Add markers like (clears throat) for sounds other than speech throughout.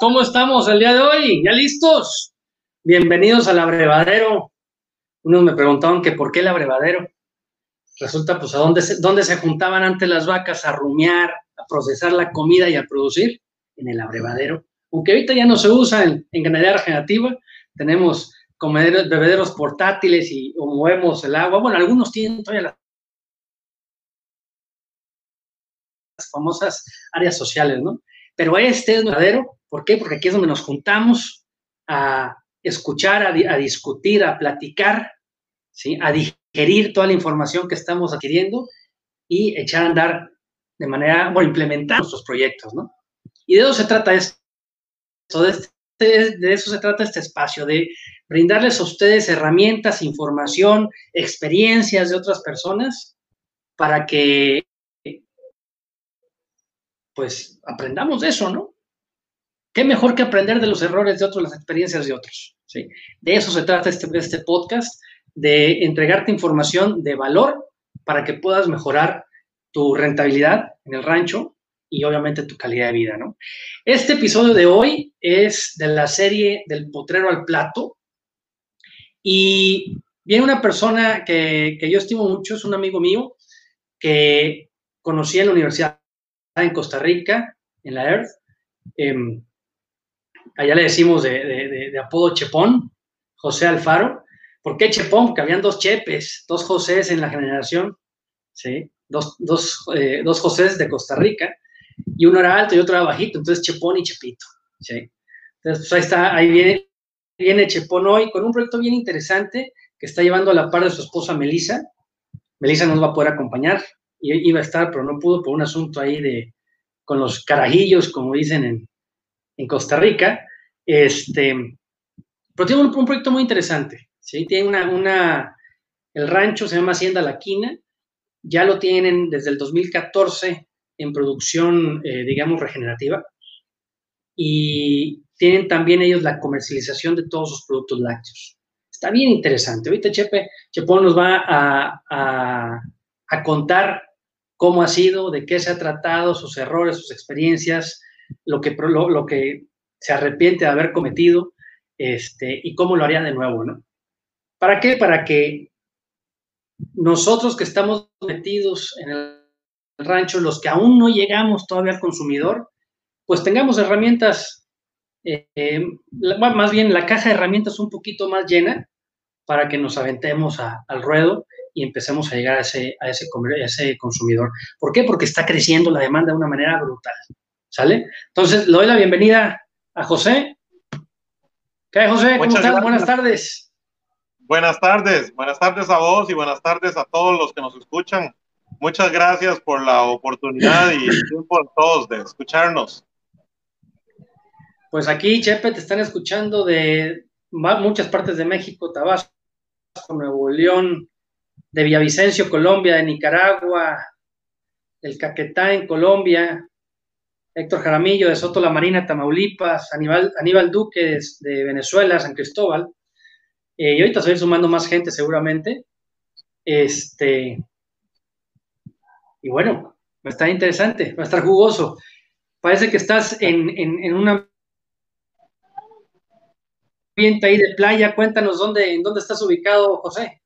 ¿Cómo estamos el día de hoy? ¿Ya listos? Bienvenidos al abrevadero. Unos me preguntaban que por qué el abrevadero. Resulta, pues, ¿a dónde se, dónde se juntaban antes las vacas a rumiar, a procesar la comida y a producir? En el abrevadero. Aunque ahorita ya no se usa en, ganadería regenerativa, tenemos comederos, bebederos portátiles y movemos el agua. Bueno, algunos tienen todavía las famosas áreas sociales, ¿no? Pero este es verdadero, ¿por qué? Porque aquí es donde nos juntamos a escuchar, a, discutir, a platicar, ¿sí? A digerir toda la información que estamos adquiriendo y echar a andar de manera, bueno, implementar nuestros proyectos, ¿no? Y de eso se trata esto, de, este, de eso se trata este espacio, de brindarles a ustedes herramientas, información, experiencias de otras personas para que pues aprendamos de eso, ¿no? ¿Qué mejor que aprender de los errores de otros, las experiencias de otros? ¿sí? De eso se trata este, este podcast, de entregarte información de valor para que puedas mejorar tu rentabilidad en el rancho y obviamente tu calidad de vida, ¿no? Este episodio de hoy es de la serie del potrero al plato y viene una persona que, que yo estimo mucho, es un amigo mío que conocí en la universidad en Costa Rica, en la Earth. Em, allá le decimos de, apodo Chepón, José Alfaro. ¿Por qué Chepón? Porque habían dos Chepes, dos Josés en la generación, ¿sí? Dos, dos, eh, dos Josés de Costa Rica, y uno era alto y otro era bajito, entonces Chepón y Chepito, ¿sí? Entonces, pues ahí está, ahí viene, viene Chepón hoy con un proyecto bien interesante que está llevando a la par de su esposa Melissa. Melissa nos va a poder acompañar, iba a estar, pero no pudo por un asunto ahí de, con los carajillos, como dicen en, en Costa Rica. Este, pero tiene un, proyecto muy interesante, ¿sí? Tiene una, una, el rancho se llama Hacienda La Quina, ya lo tienen desde el 2014 en producción, eh, digamos, regenerativa, y tienen también ellos la comercialización de todos sus productos lácteos. Está bien interesante. Ahorita Chepe, Chepón nos va a, a, a contar cómo ha sido, de qué se ha tratado, sus errores, sus experiencias, lo que, lo, que se arrepiente de haber cometido este, y cómo lo haría de nuevo, ¿no? ¿Para qué? Para que nosotros que estamos metidos en el rancho, los que aún no llegamos todavía al consumidor, pues tengamos herramientas, eh, más bien la caja de herramientas un poquito más llena para que nos aventemos al ruedo y empecemos a llegar a ese, a ese, ese consumidor. ¿Por qué? Porque está creciendo la demanda de una manera brutal. ¿Sale? Entonces, le doy la bienvenida a José. ¿Qué hay, José? ¿Cómo estás? Buenas tardes. Buenas tardes, buenas tardes a vos y buenas tardes a todos los que nos escuchan. Muchas gracias por la oportunidad y tiempo a todos de escucharnos. Pues aquí, Chepe, te están escuchando de muchas partes de México, Tabasco, Nuevo León, de Villavicencio, Colombia, de Nicaragua, del Caquetá en Colombia, Héctor Jaramillo de Soto La Marina, Tamaulipas, Aníbal, Aníbal Duque de, Venezuela, San Cristóbal. Eh, y ahorita va sumando más gente seguramente. Este, y bueno, va a estar interesante, va a estar jugoso. Parece que estás en, en, en una ambiente ahí de playa. Cuéntanos dónde, en dónde estás ubicado, José.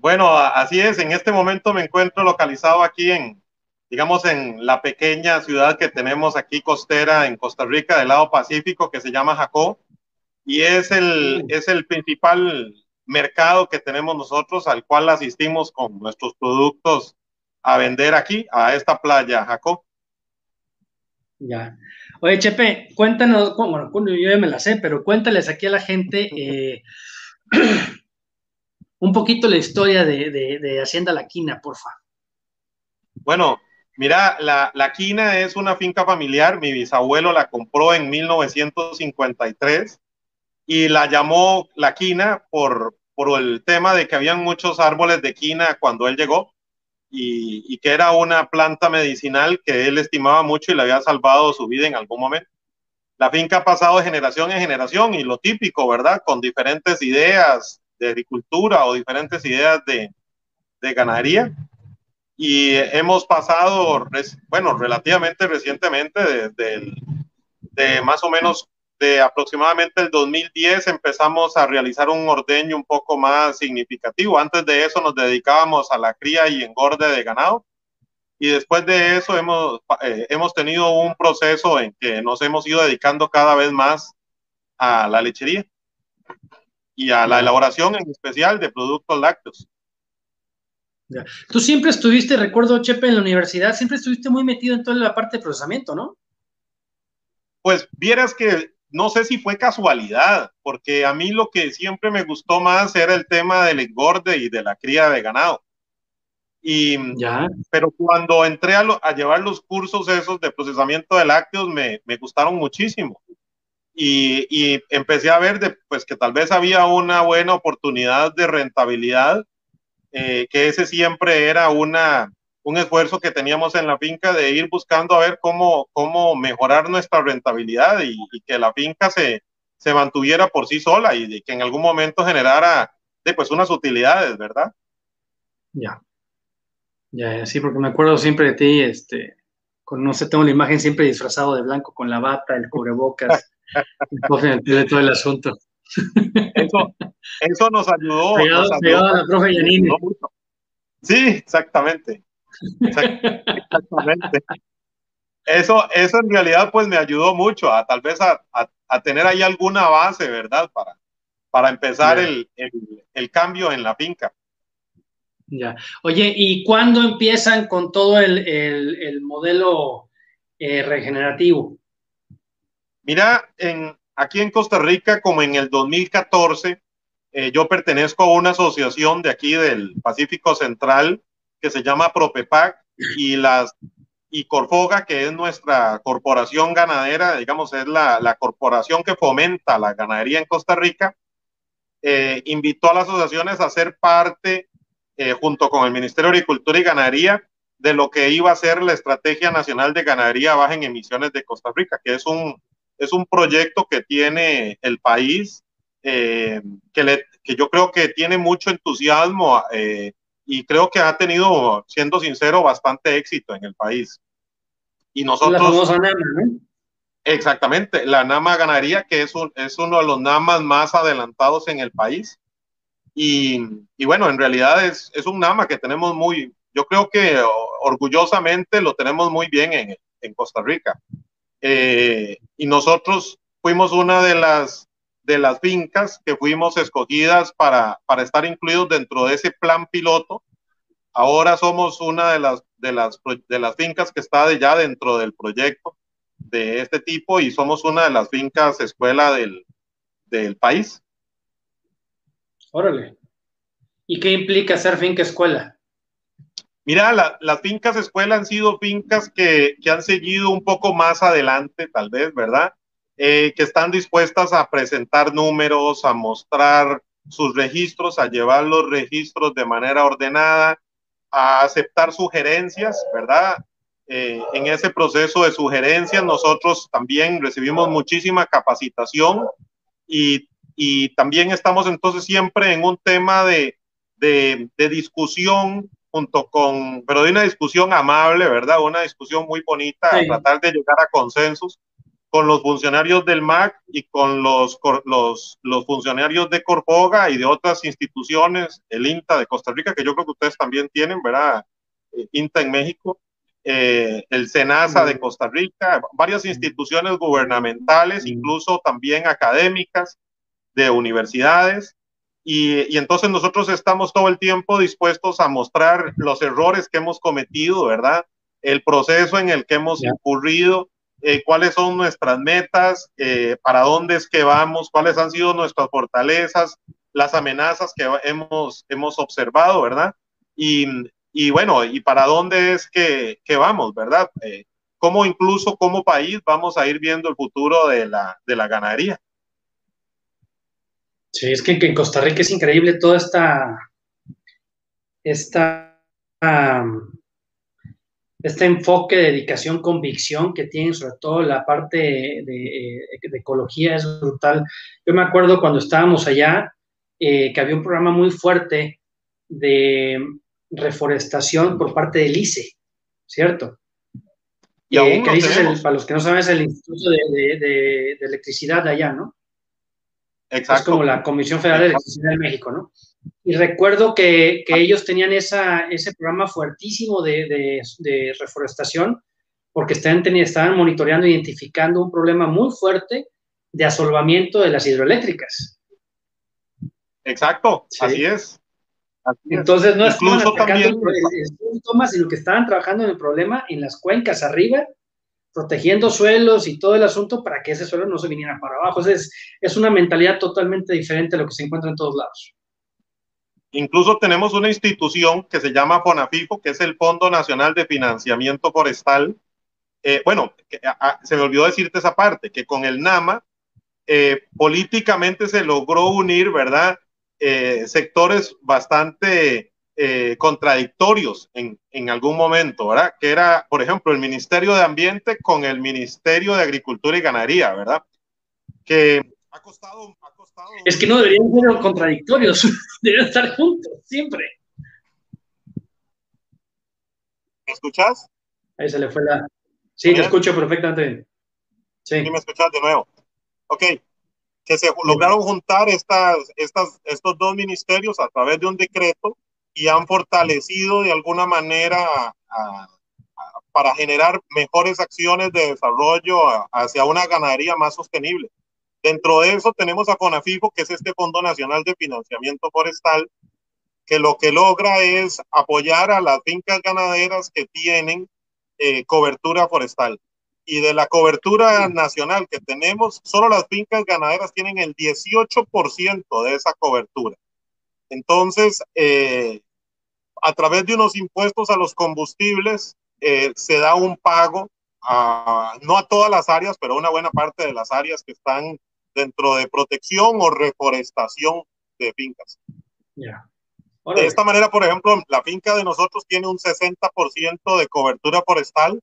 Bueno, así es. En este momento me encuentro localizado aquí en, digamos, en la pequeña ciudad que tenemos aquí costera en Costa Rica del lado Pacífico que se llama Jacó y es el, es el principal mercado que tenemos nosotros al cual asistimos con nuestros productos a vender aquí, a esta playa, Jacó. Ya. Oye, Chepe, cuéntanos, bueno, yo ya me la sé, pero cuéntales aquí a la gente eh, (clears throat) un poquito la historia de, Hacienda La Quina, porfa. Bueno, mira, la, la, Quina es una finca familiar. Mi bisabuelo la compró en 1953 y la llamó La Quina por, por el tema de que habían muchos árboles de quina cuando él llegó y, y, que era una planta medicinal que él estimaba mucho y le había salvado su vida en algún momento. La finca ha pasado de generación en generación y lo típico, ¿verdad? Con diferentes ideas, de agricultura o diferentes ideas de, de ganadería. Y hemos pasado, bueno, relativamente recientemente desde el, de más o menos de aproximadamente el 2010 empezamos a realizar un ordeño un poco más significativo. Antes de eso nos dedicábamos a la cría y engorde de ganado. Y después de eso hemos, eh, hemos tenido un proceso en que nos hemos ido dedicando cada vez más a la lechería y a la elaboración en especial de productos lácteos. Tú siempre estuviste, recuerdo, Chepe, en la universidad, siempre estuviste muy metido en toda la parte de procesamiento, ¿no? Pues vieras que no sé si fue casualidad, porque a mí lo que siempre me gustó más era el tema del engorde y de la cría de ganado. Y, ya. Pero cuando entré a, a, llevar los cursos esos de procesamiento de lácteos, me, me gustaron muchísimo. Y, y, empecé a ver de, pues, que tal vez había una buena oportunidad de rentabilidad, eh, que ese siempre era una, un esfuerzo que teníamos en la finca de ir buscando a ver cómo, cómo mejorar nuestra rentabilidad y, que la finca se, se, mantuviera por sí sola y que en algún momento generara de, pues unas utilidades, ¿verdad? Ya. Ya, sí, porque me acuerdo siempre de ti, este, con, no sé, tengo la imagen siempre disfrazado de blanco con la bata, el cubrebocas, de todo el asunto. Eso, eso nos ayudó. a la profe Yanine. Sí, exactamente. Exactamente. Eso, eso en realidad pues me ayudó mucho a tal vez a, tener ahí alguna base, ¿verdad? Para, para empezar el, cambio en la finca. Ya. Oye, ¿y cuándo empiezan con todo el, modelo eh, regenerativo? Mira, en, aquí en Costa Rica, como en el 2014, eh, yo pertenezco a una asociación de aquí del Pacífico Central que se llama Propepac y las y Corfoga, que es nuestra corporación ganadera, digamos, es la, la corporación que fomenta la ganadería en Costa Rica, eh, invitó a las asociaciones a ser parte, eh, junto con el Ministerio de Agricultura y Ganadería, de lo que iba a ser la Estrategia Nacional de Ganadería Baja en Emisiones de Costa Rica, que es un, es un proyecto que tiene el país, eh, que, le, que yo creo que tiene mucho entusiasmo eh, y creo que ha tenido, siendo sincero, bastante éxito en el país. Y nosotros... La NAMA, Exactamente, la NAMA ganaría, que es, un, es uno de los NAMAs más adelantados en el país. Y, y, bueno, en realidad es, es un NAMA que tenemos muy, yo creo que orgullosamente lo tenemos muy bien en, en Costa Rica. Eh, y nosotros fuimos una de las de las fincas que fuimos escogidas para, para estar incluidos dentro de ese plan piloto. Ahora somos una de las, de las, de las fincas que está ya dentro del proyecto de este tipo y somos una de las fincas escuela del, del país. Órale. ¿Y qué implica ser finca escuela? Mira, las fincas escuela han sido fincas que, que, han seguido un poco más adelante, tal vez, ¿verdad? Eh, que están dispuestas a presentar números, a mostrar sus registros, a llevar los registros de manera ordenada, a aceptar sugerencias, ¿verdad? Eh, en ese proceso de sugerencias nosotros también recibimos muchísima capacitación y, y también estamos entonces siempre en un tema de, de, de discusión junto con, pero de una discusión amable, ¿verdad? Una discusión muy bonita, tratar de llegar a consensos con los funcionarios del MAC y con los, los, los funcionarios de Corfoga y de otras instituciones, el INTA de Costa Rica, que yo creo que ustedes también tienen, ¿verdad? Eh, INTA en México, eh, el SENASA de Costa Rica, varias instituciones gubernamentales, incluso también académicas de universidades. Y, y, entonces nosotros estamos todo el tiempo dispuestos a mostrar los errores que hemos cometido, ¿verdad? El proceso en el que hemos incurrido eh, cuáles son nuestras metas, eh, para dónde es que vamos, cuáles han sido nuestras fortalezas, las amenazas que hemos, hemos observado, ¿verdad? Y, y bueno, y para dónde es que, que vamos, ¿verdad? Eh, cómo incluso como país vamos a ir viendo el futuro de la, de la ganadería. Sí, es que, en Costa Rica es increíble toda esta, esta este enfoque, dedicación, convicción que tienen, sobre todo la parte de, ecología, es brutal. Yo me acuerdo cuando estábamos allá, eh, que había un programa muy fuerte de reforestación por parte del ICE, ¿cierto? Y aún que dices para los que no saben, es el Instituto de, Electricidad de allá, ¿no? Exacto. Es como la Comisión Federal de Electricidad de México, ¿no? Y recuerdo que, que ellos tenían esa, ese programa fuertísimo de, reforestación porque estaban, estaban monitoreando, identificando un problema muy fuerte de asolvamiento de las hidroeléctricas. Exacto, así es. Entonces no estaban atacando el, síntoma, sino que estaban trabajando en el problema en las cuencas arriba, protegiendo suelos y todo el asunto para que ese suelo no se viniera para abajo. Es, una mentalidad totalmente diferente a lo que se encuentra en todos lados. Incluso tenemos una institución que se llama FONAFIFO, que es el Fondo Nacional de Financiamiento Forestal. Eh, bueno, se me olvidó decirte esa parte, que con el NAMA eh, políticamente se logró unir, ¿verdad? Eh, sectores bastante eh, contradictorios en, en, algún momento, ¿verdad? Que era, por ejemplo, el Ministerio de Ambiente con el Ministerio de Agricultura y Ganadería, ¿verdad? Que ha costado... Ha costado es que no deberían ser contradictorios, (laughs) deberían estar juntos, siempre. ¿Me escuchas? Ahí se le fue la... Sí, te escucho perfectamente. Sí. sí, me escuchas de nuevo. Ok, que se lograron juntar estas, estas, estos dos ministerios a través de un decreto y han fortalecido de alguna manera para generar mejores acciones de desarrollo hacia una ganadería más sostenible. Dentro de eso tenemos a FONAFIFO, que es este Fondo Nacional de Financiamiento Forestal, que lo que logra es apoyar a las fincas ganaderas que tienen eh, cobertura forestal y de la cobertura nacional que tenemos, solo las fincas ganaderas tienen el 18% de esa cobertura. Entonces, eh, a través de unos impuestos a los combustibles, eh, se da un pago, a, no a todas las áreas, pero a una buena parte de las áreas que están dentro de protección o reforestación de fincas. De esta manera, por ejemplo, la finca de nosotros tiene un 60% de cobertura forestal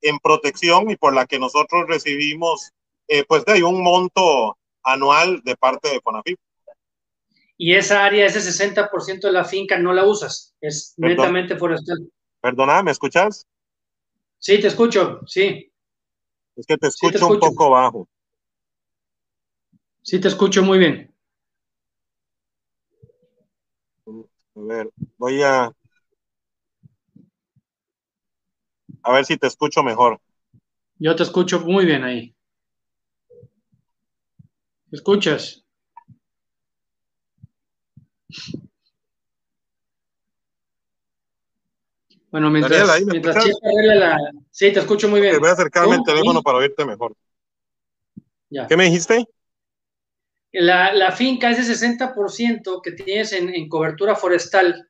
en protección y por la que nosotros recibimos eh, pues de un monto anual de parte de Fonafip. Y esa área, ese 60% de la finca no la usas, es netamente forestal. Perdona, ¿me escuchas? Sí, te escucho, sí. Es que te escucho, un poco bajo. Sí, te escucho muy bien. A ver, voy a, A ver si te escucho mejor. Yo te escucho muy bien ahí. ¿Me escuchas? Bueno, mientras, mientras la... Sí, te escucho muy bien. Te voy a acercarme el teléfono para oírte mejor. Ya. ¿Qué me dijiste? La, la finca, ese 60% que tienes en, en, cobertura forestal,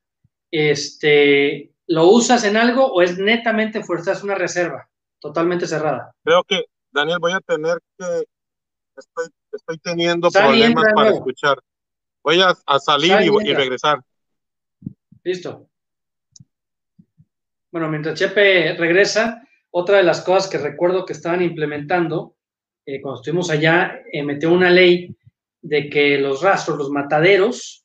este, ¿Lo usas en algo o es netamente fuerza, es una reserva totalmente cerrada? Creo que, Daniel, voy a tener que, estoy, estoy teniendo problemas para escuchar. Voy a, salir y, regresar. Listo. Bueno, mientras Chepe regresa, otra de las cosas que recuerdo que estaban implementando eh, cuando estuvimos allá, eh, metió una ley de que los rastros, los mataderos,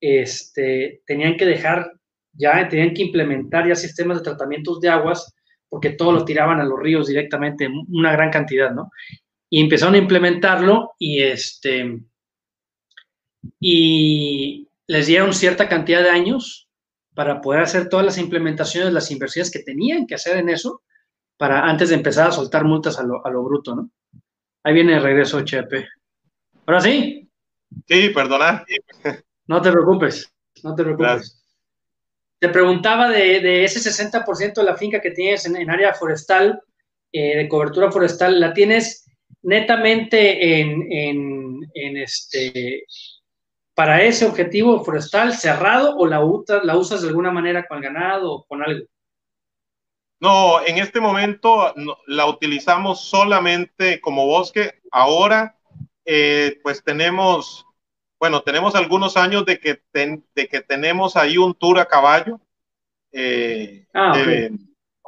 este, tenían que dejar ya tenían que implementar ya sistemas de tratamientos de aguas porque todo lo tiraban a los ríos directamente, una gran cantidad, ¿no? Y empezaron a implementarlo y este y les dieron cierta cantidad de años para poder hacer todas las implementaciones, las inversiones que tenían que hacer en eso, para antes de empezar a soltar multas a lo, a lo bruto, ¿no? Ahí viene el regreso, Chepe. ¿Ahora sí? Sí, perdona. No te preocupes, no te preocupes. Te preguntaba de, ese 60% de la finca que tienes en, área forestal, eh, de cobertura forestal, ¿la tienes netamente en, este para ese objetivo forestal cerrado o la, la usas de alguna manera con el ganado o con algo? No, en este momento la utilizamos solamente como bosque. Ahora, eh, pues tenemos bueno, tenemos algunos años de que, de que tenemos ahí un tour a caballo. Eh, ah,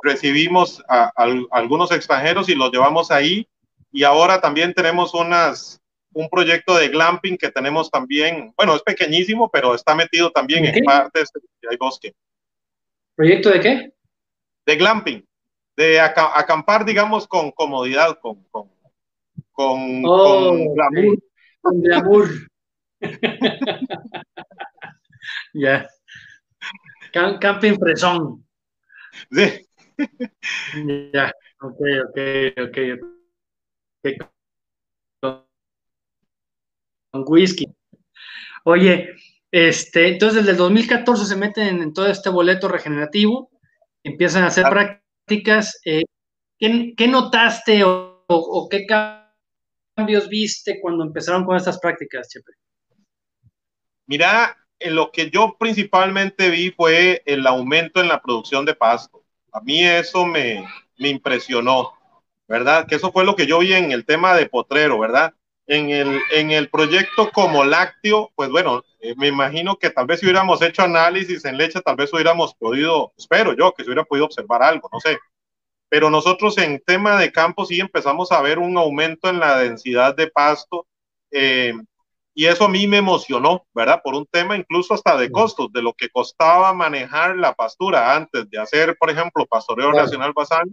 recibimos a, algunos extranjeros y los llevamos ahí. Y ahora también tenemos unas, un proyecto de glamping que tenemos también, bueno, es pequeñísimo, pero está metido también en partes de hay bosque. ¿Proyecto de qué? De glamping. de acampar, digamos, con comodidad, con, con, con, oh, con glamour. (laughs) ya. camping fresón. Sí. ya, ok, ok, ok. Con whisky. Oye, este, entonces desde el 2014 se meten en todo este boleto regenerativo, empiezan a hacer prácticas. Eh, ¿qué, notaste o, qué cambios viste cuando empezaron con estas prácticas, Chepe? Mira, en lo que yo principalmente vi fue el aumento en la producción de pasto. A mí eso me, me impresionó, ¿verdad? Que eso fue lo que yo vi en el tema de potrero, ¿verdad? En el, en el proyecto como lácteo, pues bueno, eh, me imagino que tal vez si hubiéramos hecho análisis en leche, tal vez hubiéramos podido, espero yo, que se hubiera podido observar algo, no sé. Pero nosotros en tema de campo sí empezamos a ver un aumento en la densidad de pasto eh, y eso a mí me emocionó, ¿verdad? Por un tema incluso hasta de costos, de lo que costaba manejar la pastura antes de hacer, por ejemplo, pastoreo nacional basal,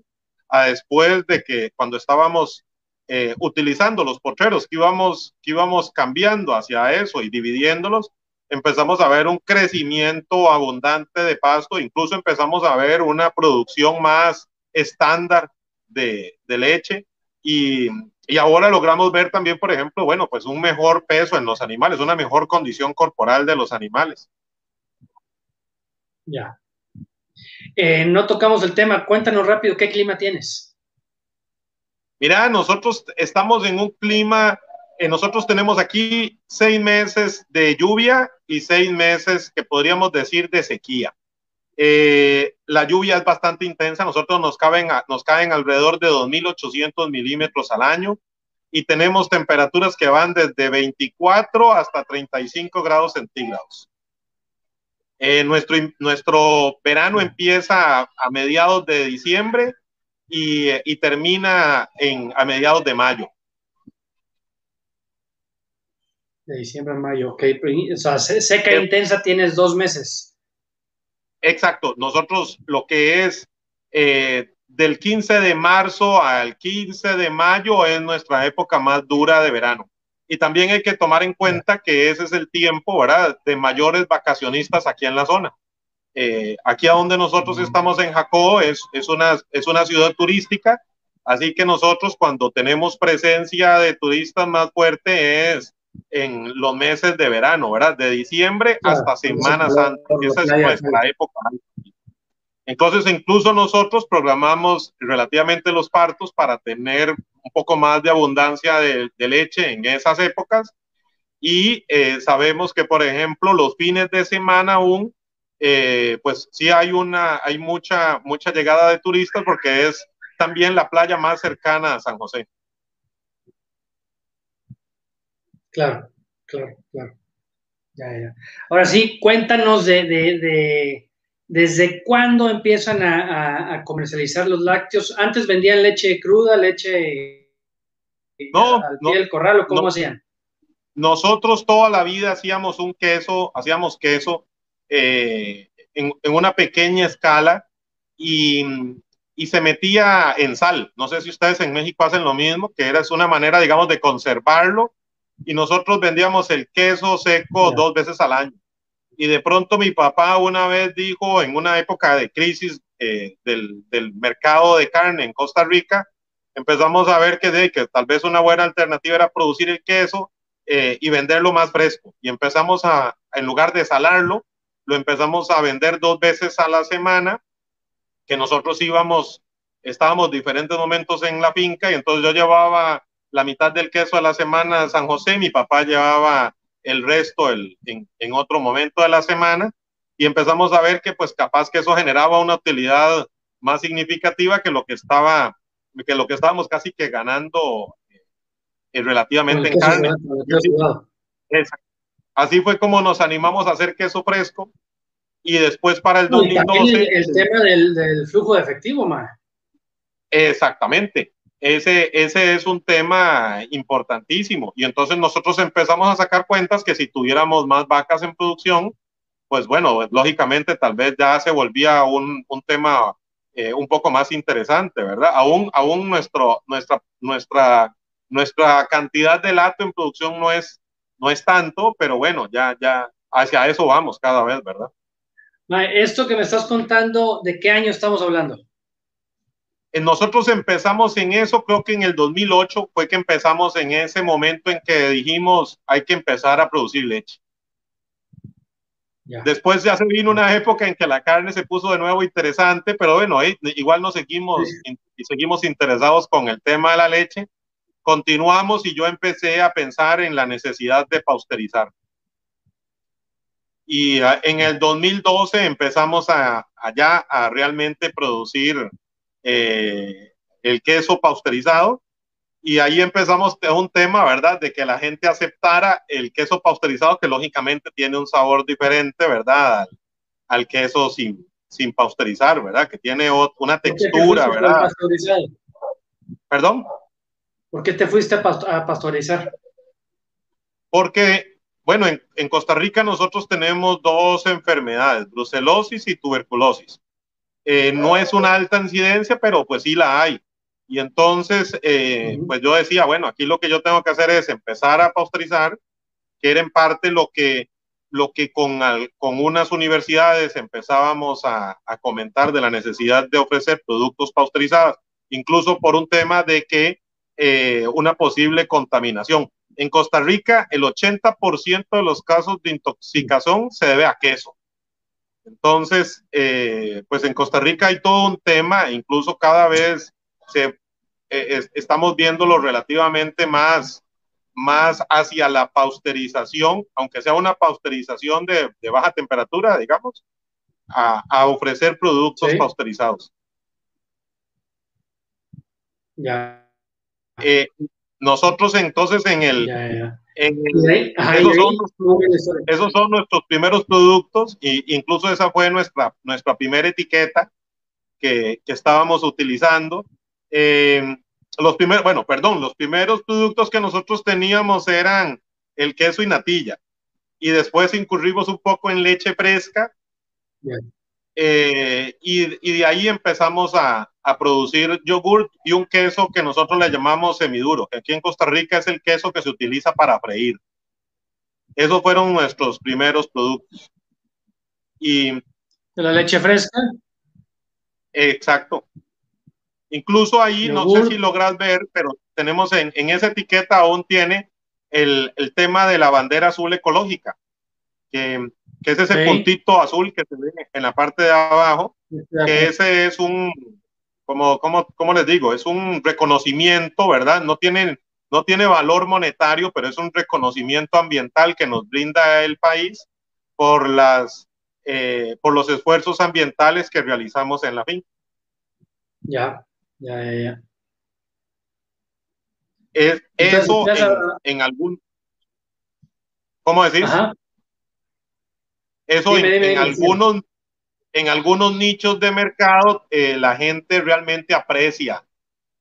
a después de que cuando estábamos eh, utilizando los potreros que íbamos, que íbamos cambiando hacia eso y dividiéndolos, empezamos a ver un crecimiento abundante de pasto, incluso empezamos a ver una producción más estándar de, de leche y, y, ahora logramos ver también, por ejemplo, bueno, pues un mejor peso en los animales, una mejor condición corporal de los animales. Ya. Eh, no tocamos el tema, cuéntanos rápido, ¿qué clima tienes? Mira, nosotros estamos en un clima, eh, nosotros tenemos aquí seis meses de lluvia y seis meses que podríamos decir de sequía. Eh, la lluvia es bastante intensa, nosotros nos, caben, nos caen alrededor de 2.800 milímetros al año y tenemos temperaturas que van desde 24 hasta 35 grados centígrados. Eh, nuestro, nuestro verano empieza a mediados de diciembre y, termina en, a mediados de mayo. De diciembre a mayo, ok. O sea, seca e intensa tienes dos meses. Exacto. Nosotros lo que es eh, del 15 de marzo al 15 de mayo es nuestra época más dura de verano. Y también hay que tomar en cuenta que ese es el tiempo, ¿verdad?, de mayores vacacionistas aquí en la zona. Eh, aquí a donde nosotros estamos en Jacó es, es, una, es una ciudad turística, así que nosotros cuando tenemos presencia de turistas más fuerte es en los meses de verano, ¿verdad? De diciembre hasta Semana Santa. Esa es nuestra época. Entonces, incluso nosotros programamos relativamente los partos para tener un poco más de abundancia de, leche en esas épocas. Y eh, sabemos que, por ejemplo, los fines de semana aún eh, pues sí hay una, hay mucha, mucha llegada de turistas porque es también la playa más cercana a San José. Claro, claro, claro. Ya, ya. Ahora sí, cuéntanos de, de, desde cuándo empiezan a, comercializar los lácteos. Antes vendían leche cruda, leche no, al pie del corral, ¿o cómo hacían? Nosotros toda la vida hacíamos un queso, hacíamos queso eh, en, una pequeña escala y, y, se metía en sal. No sé si ustedes en México hacen lo mismo, que era una manera, digamos, de conservarlo y nosotros vendíamos el queso seco dos veces al año. Y de pronto mi papá una vez dijo, en una época de crisis eh, del, del, mercado de carne en Costa Rica, empezamos a ver que, de, que tal vez una buena alternativa era producir el queso eh, y venderlo más fresco. Y empezamos a, en lugar de salarlo, lo empezamos a vender dos veces a la semana, que nosotros íbamos, estábamos diferentes momentos en la finca y entonces yo llevaba la mitad del queso a la semana a San José, mi papá llevaba el resto el, en, en, otro momento de la semana y empezamos a ver que pues capaz que eso generaba una utilidad más significativa que lo que estaba, que lo que estábamos casi que ganando eh, relativamente en carne. Exacto. Así fue como nos animamos a hacer queso fresco y después para el 2012... el, tema del, flujo de efectivo, más. Exactamente. Ese, ese es un tema importantísimo. Y entonces nosotros empezamos a sacar cuentas que si tuviéramos más vacas en producción, pues bueno, lógicamente tal vez ya se volvía un, un tema eh, un poco más interesante, ¿verdad? Aún, aún nuestro, nuestra, nuestra, nuestra cantidad de lato en producción no es, no es tanto, pero bueno, ya, ya hacia eso vamos cada vez, ¿verdad? Esto que me estás contando, ¿de qué año estamos hablando? Nosotros empezamos en eso, creo que en el 2008 fue que empezamos en ese momento en que dijimos hay que empezar a producir leche. Después ya se vino una época en que la carne se puso de nuevo interesante, pero bueno, igual nos seguimos y seguimos interesados con el tema de la leche. Continuamos y yo empecé a pensar en la necesidad de pausterizar. Y ah, en el 2012 empezamos a, allá a realmente producir eh, el queso pausterizado y ahí empezamos un tema, ¿verdad? De que la gente aceptara el queso pasteurizado, que lógicamente tiene un sabor diferente, ¿verdad? Al, queso sin, sin pasteurizar, ¿verdad? Que tiene una textura, ¿verdad? ¿Perdón? ¿Por qué te fuiste a, pasteurizar? Porque, bueno, en, en Costa Rica nosotros tenemos dos enfermedades, brucelosis y tuberculosis. Eh, no es una alta incidencia, pero pues sí la hay. Y entonces, eh, pues yo decía, bueno, aquí lo que yo tengo que hacer es empezar a pasteurizar, que era en parte lo que, lo que con, con unas universidades empezábamos a, comentar de la necesidad de ofrecer productos pasteurizados, incluso por un tema de que eh, una posible contaminación. En Costa Rica, el 80% de los casos de intoxicación se debe a queso. Entonces, eh, pues en Costa Rica hay todo un tema, incluso cada vez se eh, estamos viéndolo relativamente más, más hacia la pasteurización, aunque sea una pasteurización de, baja temperatura, digamos, a, ofrecer productos pasteurizados. Ya. Eh, nosotros entonces en el, esos, son, nuestros primeros productos e incluso esa fue nuestra, nuestra primera etiqueta que, que estábamos utilizando eh, los primeros, bueno, perdón, los primeros productos que nosotros teníamos eran el queso y natilla. Y después incurrimos un poco en leche fresca. Eh, y, de ahí empezamos a, producir yogur y un queso que nosotros le llamamos semiduro, que aquí en Costa Rica es el queso que se utiliza para freír. Esos fueron nuestros primeros productos. Y, ¿De la leche fresca? Exacto. Incluso ahí, no sé si logras ver, pero tenemos en, en esa etiqueta aún tiene el, el, tema de la bandera azul ecológica, que, que es ese puntito azul que se ve en la parte de abajo, que ese es un, como, como, como les digo, es un reconocimiento, ¿verdad? No tiene, no tiene valor monetario, pero es un reconocimiento ambiental que nos brinda el país por, las, eh, por los esfuerzos ambientales que realizamos en la finca. Ya. Ya, ya, ya. Es, eso en, algún. ¿Cómo decir? Eso en, algunos, en algunos nichos de mercado, eh, la gente realmente aprecia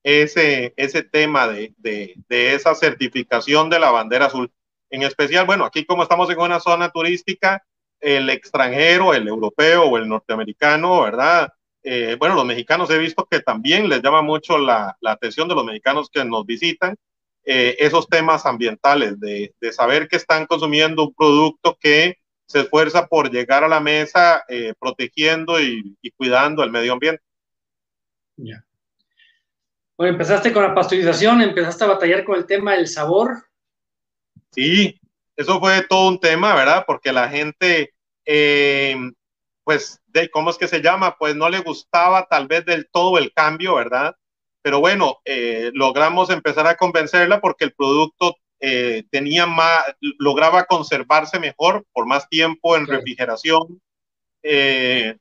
ese, ese tema de, de, de, esa certificación de la bandera azul. En especial, bueno, aquí como estamos en una zona turística, el extranjero, el europeo o el norteamericano, ¿verdad? Eh, bueno, los mexicanos he visto que también les llama mucho la, atención de los mexicanos que nos visitan, eh, esos temas ambientales, de, saber que están consumiendo un producto que se esfuerza por llegar a la mesa eh, protegiendo y, cuidando el medio ambiente. Ya. Bueno, empezaste con la pasteurización, empezaste a batallar con el tema del sabor. Sí, eso fue todo un tema, ¿verdad? Porque la gente pues, de, ¿cómo es que se llama? Pues no le gustaba tal vez del todo el cambio, ¿verdad? Pero bueno, eh, logramos empezar a convencerla porque el producto eh, tenía más, lograba conservarse mejor por más tiempo en refrigeración. Eh,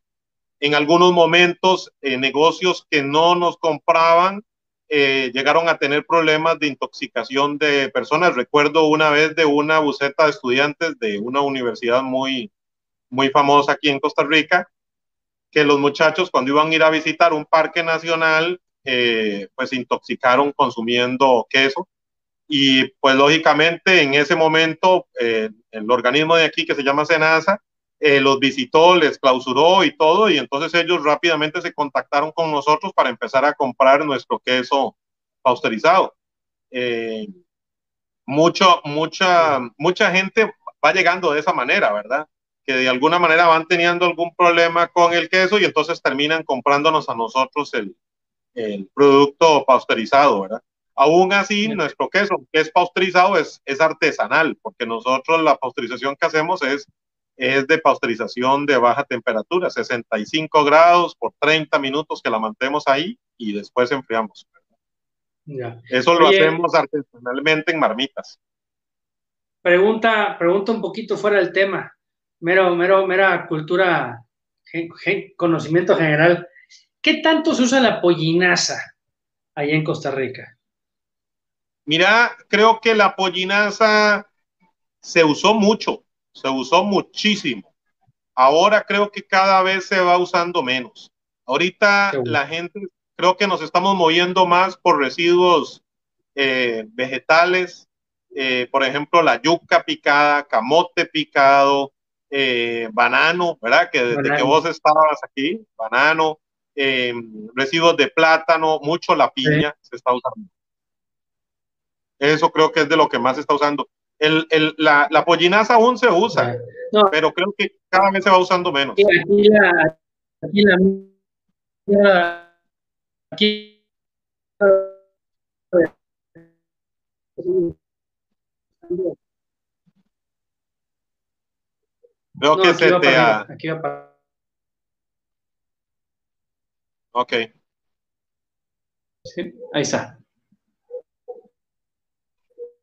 en algunos momentos, negocios que no nos compraban llegaron a tener problemas de intoxicación de personas. Recuerdo una vez de una buceta de estudiantes de una universidad muy, muy famosa aquí en Costa Rica, que los muchachos cuando iban a ir a visitar un parque nacional, eh, pues se intoxicaron consumiendo queso. Y pues lógicamente en ese momento eh, el organismo de aquí que se llama Senasa eh, los visitó, les clausuró y todo, y entonces ellos rápidamente se contactaron con nosotros para empezar a comprar nuestro queso pausterizado. Eh, mucho, mucha, mucha gente va llegando de esa manera, ¿verdad? Que de alguna manera van teniendo algún problema con el queso y entonces terminan comprándonos a nosotros el, el producto pausterizado, ¿verdad? Aún así, nuestro queso, que es pausterizado, es, es artesanal, porque nosotros la pasteurización que hacemos es, es de pasteurización de baja temperatura, 65 grados por 30 minutos que la mantemos ahí y después enfriamos. Eso lo hacemos artesanalmente en marmitas. Pregunta, pregunta un poquito fuera del tema, mero, mero, mera cultura, conocimiento general. ¿Qué tanto se usa la pollinaza allá en Costa Rica? Mira, creo que la pollinaza se usó mucho, se usó muchísimo. Ahora creo que cada vez se va usando menos. Ahorita la gente, creo que nos estamos moviendo más por residuos eh, vegetales, eh, por ejemplo, la yuca picada, camote picado, eh, banano, ¿verdad? Que desde que vos estabas aquí, banano, residuos de plátano, mucho la piña se está usando. Eso creo que es de lo que más se está usando. El, el, la, la, pollinaza aún se usa, pero creo que cada vez se va usando menos. Aquí la, aquí la, aquí, Creo que se te ha... Aquí va para... Ok. Sí, ahí está.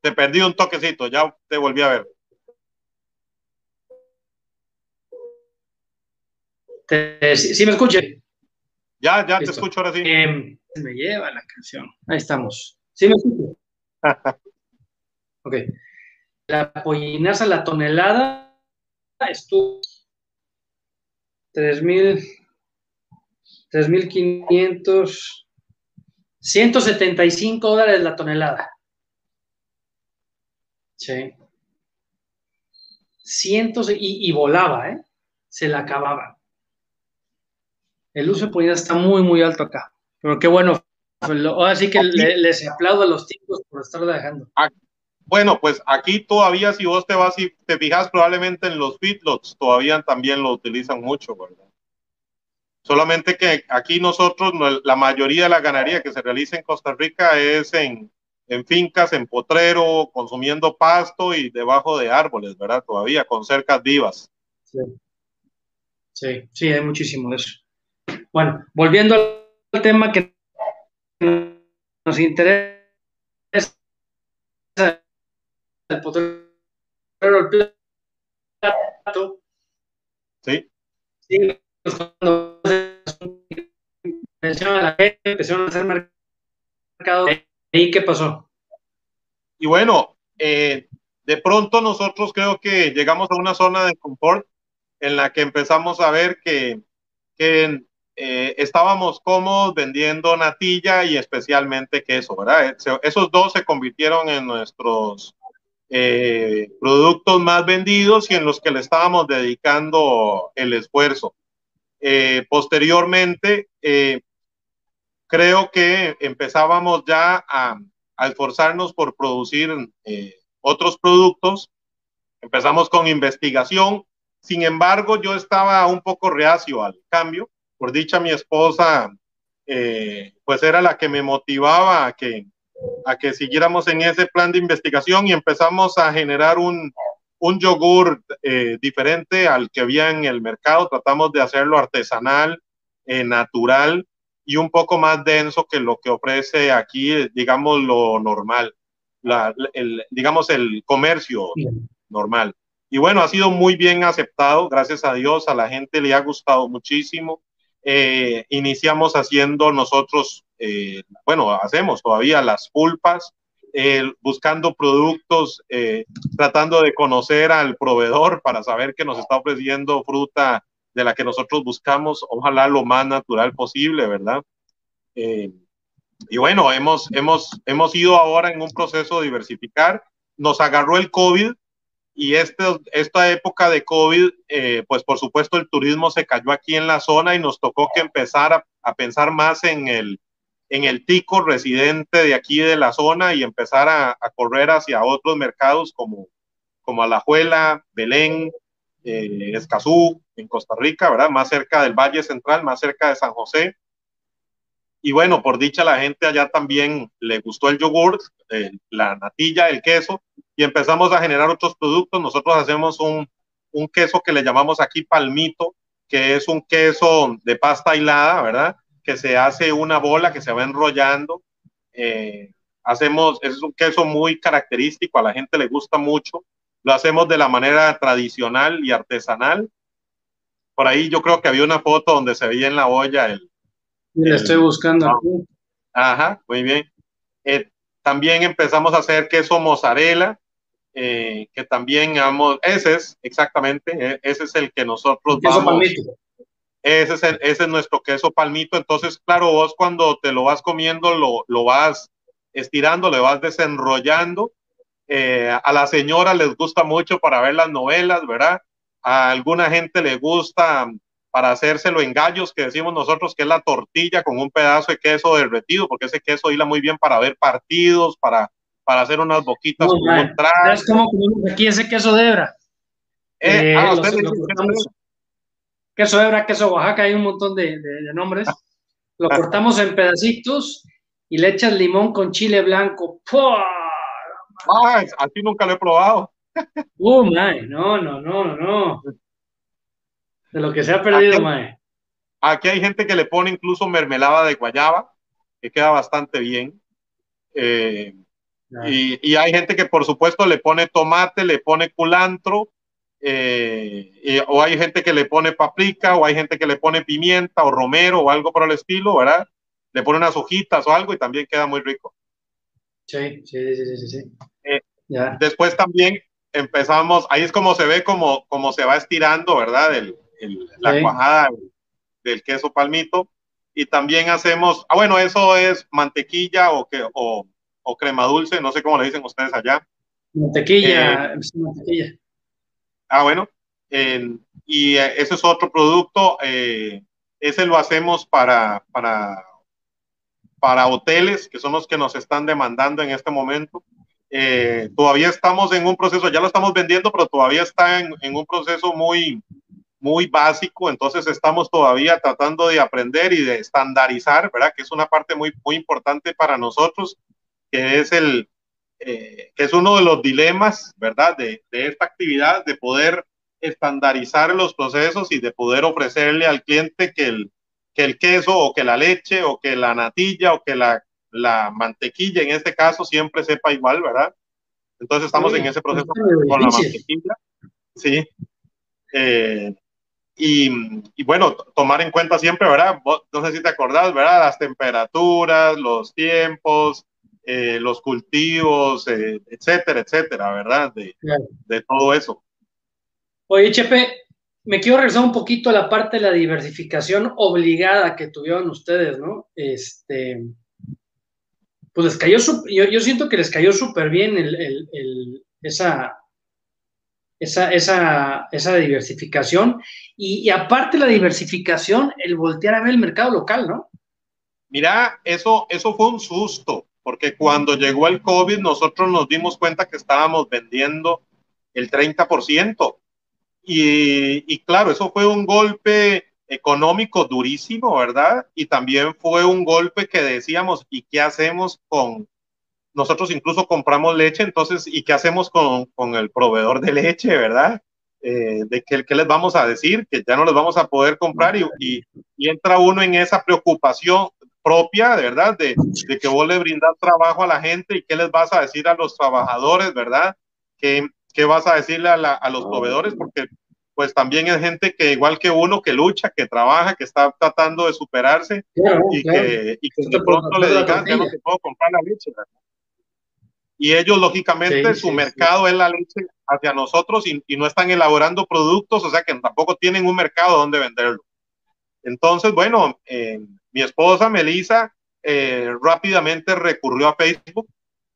Te perdí un toquecito, ya te volví a ver. ¿Sí, me escuché? Ya, ya te escucho ahora sí. Em, me lleva la canción. Ahí estamos. ¿Sí me escucho? (laughs) ok. La pollinaza, la tonelada, estuvo 3.000, 3.500, 175 dólares la tonelada. Sí. Cientos y, volaba, ¿eh? Se la acababa. El uso de pollinaza está muy, muy alto acá. Pero qué bueno. Ahora sí que les aplaudo a los tipos por estar dejando. Bueno, pues aquí todavía, si vos te vas y te fijas, probablemente en los feedlots todavía también lo utilizan mucho, ¿verdad? Solamente que aquí nosotros, la mayoría de la ganadería que se realiza en Costa Rica es en, en fincas, en potrero, consumiendo pasto y debajo de árboles, ¿verdad? Todavía con cercas vivas. Sí, sí, sí hay muchísimo de eso. Bueno, volviendo al tema que nos interesa, el potrero, el plato. Sí. Sí, pues cuando la gente, empezaron a hacer mercado ¿Y qué pasó? Y bueno, eh, de pronto nosotros creo que llegamos a una zona de confort en la que empezamos a ver que, que eh, estábamos cómodos vendiendo natilla y especialmente queso, ¿verdad? Esos dos se convirtieron en nuestros eh, productos más vendidos y en los que le estábamos dedicando el esfuerzo. posteriormente, creo que empezábamos ya a, esforzarnos por producir eh, otros productos. Empezamos con investigación. Sin embargo, yo estaba un poco reacio al cambio. Por dicha, mi esposa, eh, pues era la que me motivaba a que, a que siguiéramos en ese plan de investigación y empezamos a generar un, un yogur eh, diferente al que había en el mercado. Tratamos de hacerlo artesanal, natural, y un poco más denso que lo que ofrece aquí, digamos, lo normal, la, el, digamos, el comercio normal. Y bueno, ha sido muy bien aceptado, gracias a Dios, a la gente le ha gustado muchísimo. Eh, iniciamos haciendo nosotros, eh, bueno, hacemos todavía las pulpas, eh, buscando productos, tratando de conocer al proveedor para saber que nos está ofreciendo fruta de la que nosotros buscamos, ojalá lo más natural posible, ¿verdad? Eh, y bueno, hemos, hemos, hemos ido ahora en un proceso de diversificar. Nos agarró el COVID y este, esta época de COVID, eh, pues por supuesto el turismo se cayó aquí en la zona y nos tocó que empezar a, pensar más en el, en el tico residente de aquí de la zona y empezar a, a correr hacia otros mercados como, como Alajuela, Belén, eh, Escazú, en Costa Rica, ¿verdad? Más cerca del Valle Central, más cerca de San José. Y bueno, por dicha la gente allá también le gustó el yogur, eh, la natilla, el queso, y empezamos a generar otros productos. Nosotros hacemos un, un queso que le llamamos aquí palmito, que es un queso de pasta hilada, ¿verdad? Que se hace una bola que se va enrollando. Eh, hacemos, es un queso muy característico, a la gente le gusta mucho. Lo hacemos de la manera tradicional y artesanal. Por ahí yo creo que había una foto donde se veía en la olla el... Le estoy buscando. No. Ajá, muy bien. Eh, también empezamos a hacer queso mozzarella, eh, que también, vamos, ese es exactamente, eh, ese es el que nosotros queso vamos. palmito. Ese es, el, ese es nuestro queso palmito. Entonces, claro, vos cuando te lo vas comiendo, lo, lo vas estirando, le vas desenrollando. Eh, a la señora les gusta mucho para ver las novelas, ¿verdad? A alguna gente le gusta para hacérselo en gallos, que decimos nosotros que es la tortilla con un pedazo de queso derretido, porque ese queso hila muy bien para ver partidos, para, para hacer unas boquitas Muy con un trago. ¿Sabes cómo comemos aquí ese queso de hebra? Eh, Eh, ah, los- usted queso queso hebra, queso Oaxaca, hay un montón de, de- de nombres. Lo cortamos en pedacitos y le echas limón con chile blanco. ¡Pua! Ah, así nunca lo he probado. ¡Uh, mae! No, no, no, no. De lo que se ha perdido, mae. Aquí hay gente que le pone incluso mermelada de guayaba, que queda bastante bien. Eh, y, y hay gente que por supuesto le pone tomate, le pone culantro, eh, y- o hay gente que le pone paprika, o hay gente que le pone pimienta o romero o algo por el estilo, ¿verdad? Le pone unas hojitas o algo y también queda muy rico. Sí, sí, sí, sí, sí. Eh, Ya. Después también empezamos, ahí es como se ve como, como se va estirando, ¿verdad? El, el- la Sí. cuajada del queso palmito. Y también hacemos, ah, bueno, eso es mantequilla o, que, o, o crema dulce, no sé cómo le dicen ustedes allá. Mantequilla, sí, mantequilla. Ah, bueno. eh, y eh, ese es otro producto. eh, ese lo hacemos para, para, para hoteles, que son los que nos están demandando en este momento. Eh, todavía estamos en un proceso, ya lo estamos vendiendo, pero todavía está en, en un proceso muy, muy básico. Entonces estamos todavía tratando de aprender y de estandarizar, ¿verdad? Que es una parte muy, muy importante para nosotros, que es el, eh, que es uno de los dilemas, ¿verdad? De, de, esta actividad, de poder estandarizar los procesos y de poder ofrecerle al cliente que el, que el queso o que la leche o que la natilla o que la, la mantequilla en este caso siempre sepa igual, ¿verdad? Entonces estamos en ese proceso es con la mantequilla, sí. Eh, y, y, bueno, tomar en cuenta siempre, ¿verdad? No sé si te acordás, ¿verdad? Las temperaturas, los tiempos, eh, los cultivos, eh, etcétera, etcétera, ¿verdad? De, Claro. de todo eso. Oye, Chepe, me quiero regresar un poquito a la parte de la diversificación obligada que tuvieron ustedes, ¿no? Este, pues les cayó, yo, yo siento que les cayó súper bien esa, esa, esa, diversificación. Y, y aparte la diversificación, el voltear a ver el mercado local, ¿no? Mira, eso, eso fue un susto, porque cuando llegó el COVID nosotros nos dimos cuenta que estábamos vendiendo el 30%. Y, y claro, eso fue un golpe económico durísimo, ¿verdad? Y también fue un golpe que decíamos, ¿y qué hacemos con... Nosotros incluso compramos leche, entonces, ¿y qué hacemos con, con el proveedor de leche, verdad? Eh, de que, qué les vamos a decir, que ya no les vamos a poder comprar y, y, y entra uno en esa preocupación propia, ¿verdad? De, de, que vos le brindas trabajo a la gente y qué les vas a decir a los trabajadores, ¿verdad? ¿Qué, qué vas a decirle a, la, a los proveedores? Porque pues también es gente que igual que uno, que lucha, que trabaja, que está tratando de superarse Claro, y, claro. Que, y, que, de pronto le digan, ya no te puedo comprar la leche, ¿verdad? Y ellos, lógicamente, sí, su sí, mercado sí. es la leche hacia nosotros y, y, no están elaborando productos, o sea que tampoco tienen un mercado donde venderlo. Entonces, bueno, eh, mi esposa Melissa eh, rápidamente recurrió a Facebook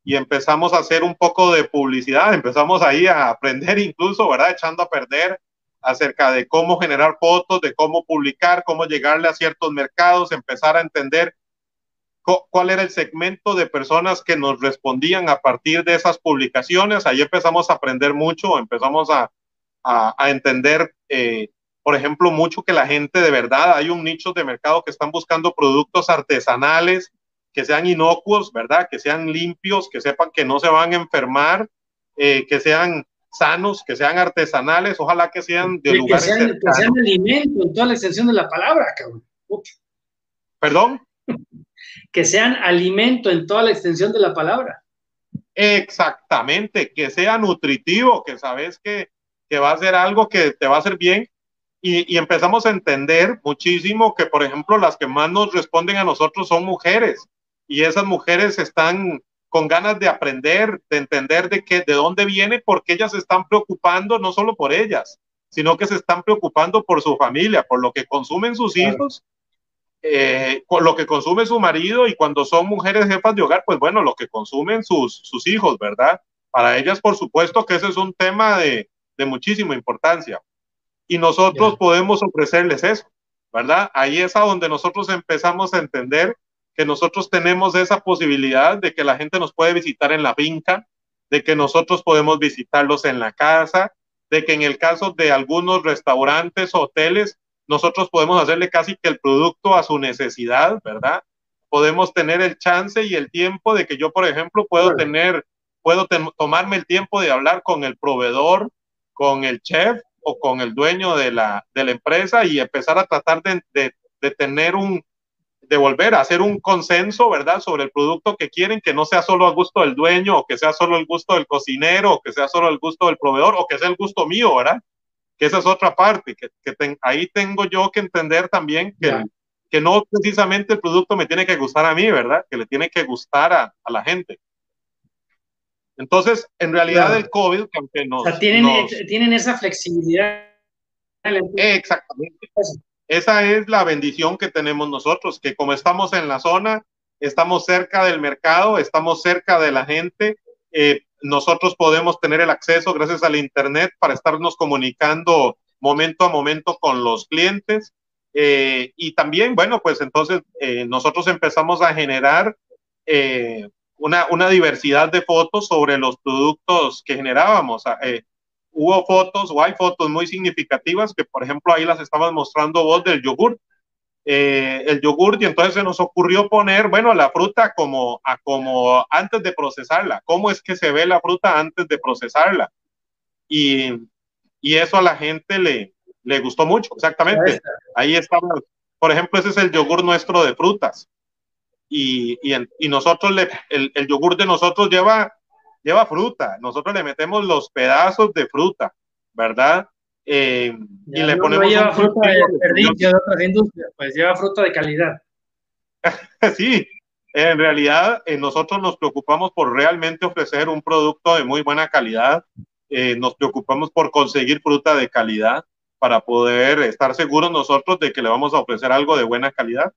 y empezamos a hacer un poco de publicidad, empezamos ahí a aprender incluso, ¿verdad? Echando a perder acerca de cómo generar fotos, de cómo publicar, cómo llegarle a ciertos mercados, empezar a entender cuál era el segmento de personas que nos respondían a partir de esas publicaciones. Ahí empezamos a aprender mucho, empezamos a, a, entender, eh, por ejemplo, mucho que la gente de verdad, hay un nicho de mercado que están buscando productos artesanales que sean inocuos, ¿verdad? Que sean limpios, que sepan que no se van a enfermar, eh, que sean sanos, que sean artesanales, ojalá que sean de lugares que sean, que sean alimento en toda la extensión de la palabra, cabrón. ¿Perdón? (laughs) que sean alimento en toda la extensión de la palabra. Exactamente, que sea nutritivo, que sabes que, que va a ser algo que te va a hacer bien. Y, y, empezamos a entender muchísimo que, por ejemplo, las que más nos responden a nosotros son mujeres. Y esas mujeres están con ganas de aprender, de entender de qué, de dónde viene, porque ellas se están preocupando no solo por ellas, sino que se están preocupando por su familia, por lo que consumen sus hijos eh, con lo que consume su marido y cuando son mujeres jefas de hogar, pues bueno, lo que consumen sus, sus hijos, ¿verdad? Para ellas, por supuesto que ese es un tema de, de muchísima importancia. Y nosotros podemos ofrecerles eso, ¿verdad? Ahí es a donde nosotros empezamos a entender que nosotros tenemos esa posibilidad de que la gente nos puede visitar en la finca, de que nosotros podemos visitarlos en la casa, de que en el caso de algunos restaurantes, hoteles, nosotros podemos hacerle casi que el producto a su necesidad, ¿verdad? Podemos tener el chance y el tiempo de que yo, por ejemplo, puedo tener, puedo tomarme el tiempo de hablar con el proveedor, con el chef o con el dueño de la, de la empresa y empezar a tratar de, de, de tener un, de volver a hacer un consenso, ¿verdad? Sobre el producto que quieren, que no sea solo al gusto del dueño, o que sea solo el gusto del cocinero, o que sea solo el gusto del proveedor, o que sea el gusto mío, ¿verdad? que esa es otra parte, que, que ahí tengo yo que entender también que, que no precisamente el producto me tiene que gustar a mí, ¿verdad? Que le tiene que gustar a, a la gente. Entonces, en realidad el COVID, aunque nos... O sea, tienen, tienen esa flexibilidad. Exactamente. Esa es la bendición que tenemos nosotros, que como estamos en la zona, estamos cerca del mercado, estamos cerca de la gente, eh, nosotros podemos tener el acceso gracias al Internet para estarnos comunicando momento a momento con los clientes. Eh, y también, bueno, pues entonces eh, nosotros empezamos a generar eh, una, una, diversidad de fotos sobre los productos que generábamos. Hubo fotos o hay fotos muy significativas que, por ejemplo, ahí las estabas mostrando vos del yogur. Eh, el yogur y entonces se nos ocurrió poner, bueno, la fruta como, a como antes de procesarla, cómo es que se ve la fruta antes de procesarla. Y, y eso a la gente le, le gustó mucho, exactamente. Ahí estaba, por ejemplo, ese es el yogur nuestro de frutas. Y, y, y nosotros, le, el, el yogur de nosotros lleva, lleva fruta, nosotros le metemos los pedazos de fruta, ¿verdad? Eh, y le ponemos. No lleva fruta de desperdicio de otras industrias, pues lleva fruta de calidad. (laughs) sí, en realidad eh, nosotros nos preocupamos por realmente ofrecer un producto de muy buena calidad. Eh, nos preocupamos por conseguir fruta de calidad para poder estar seguros nosotros de que le vamos a ofrecer algo de buena calidad.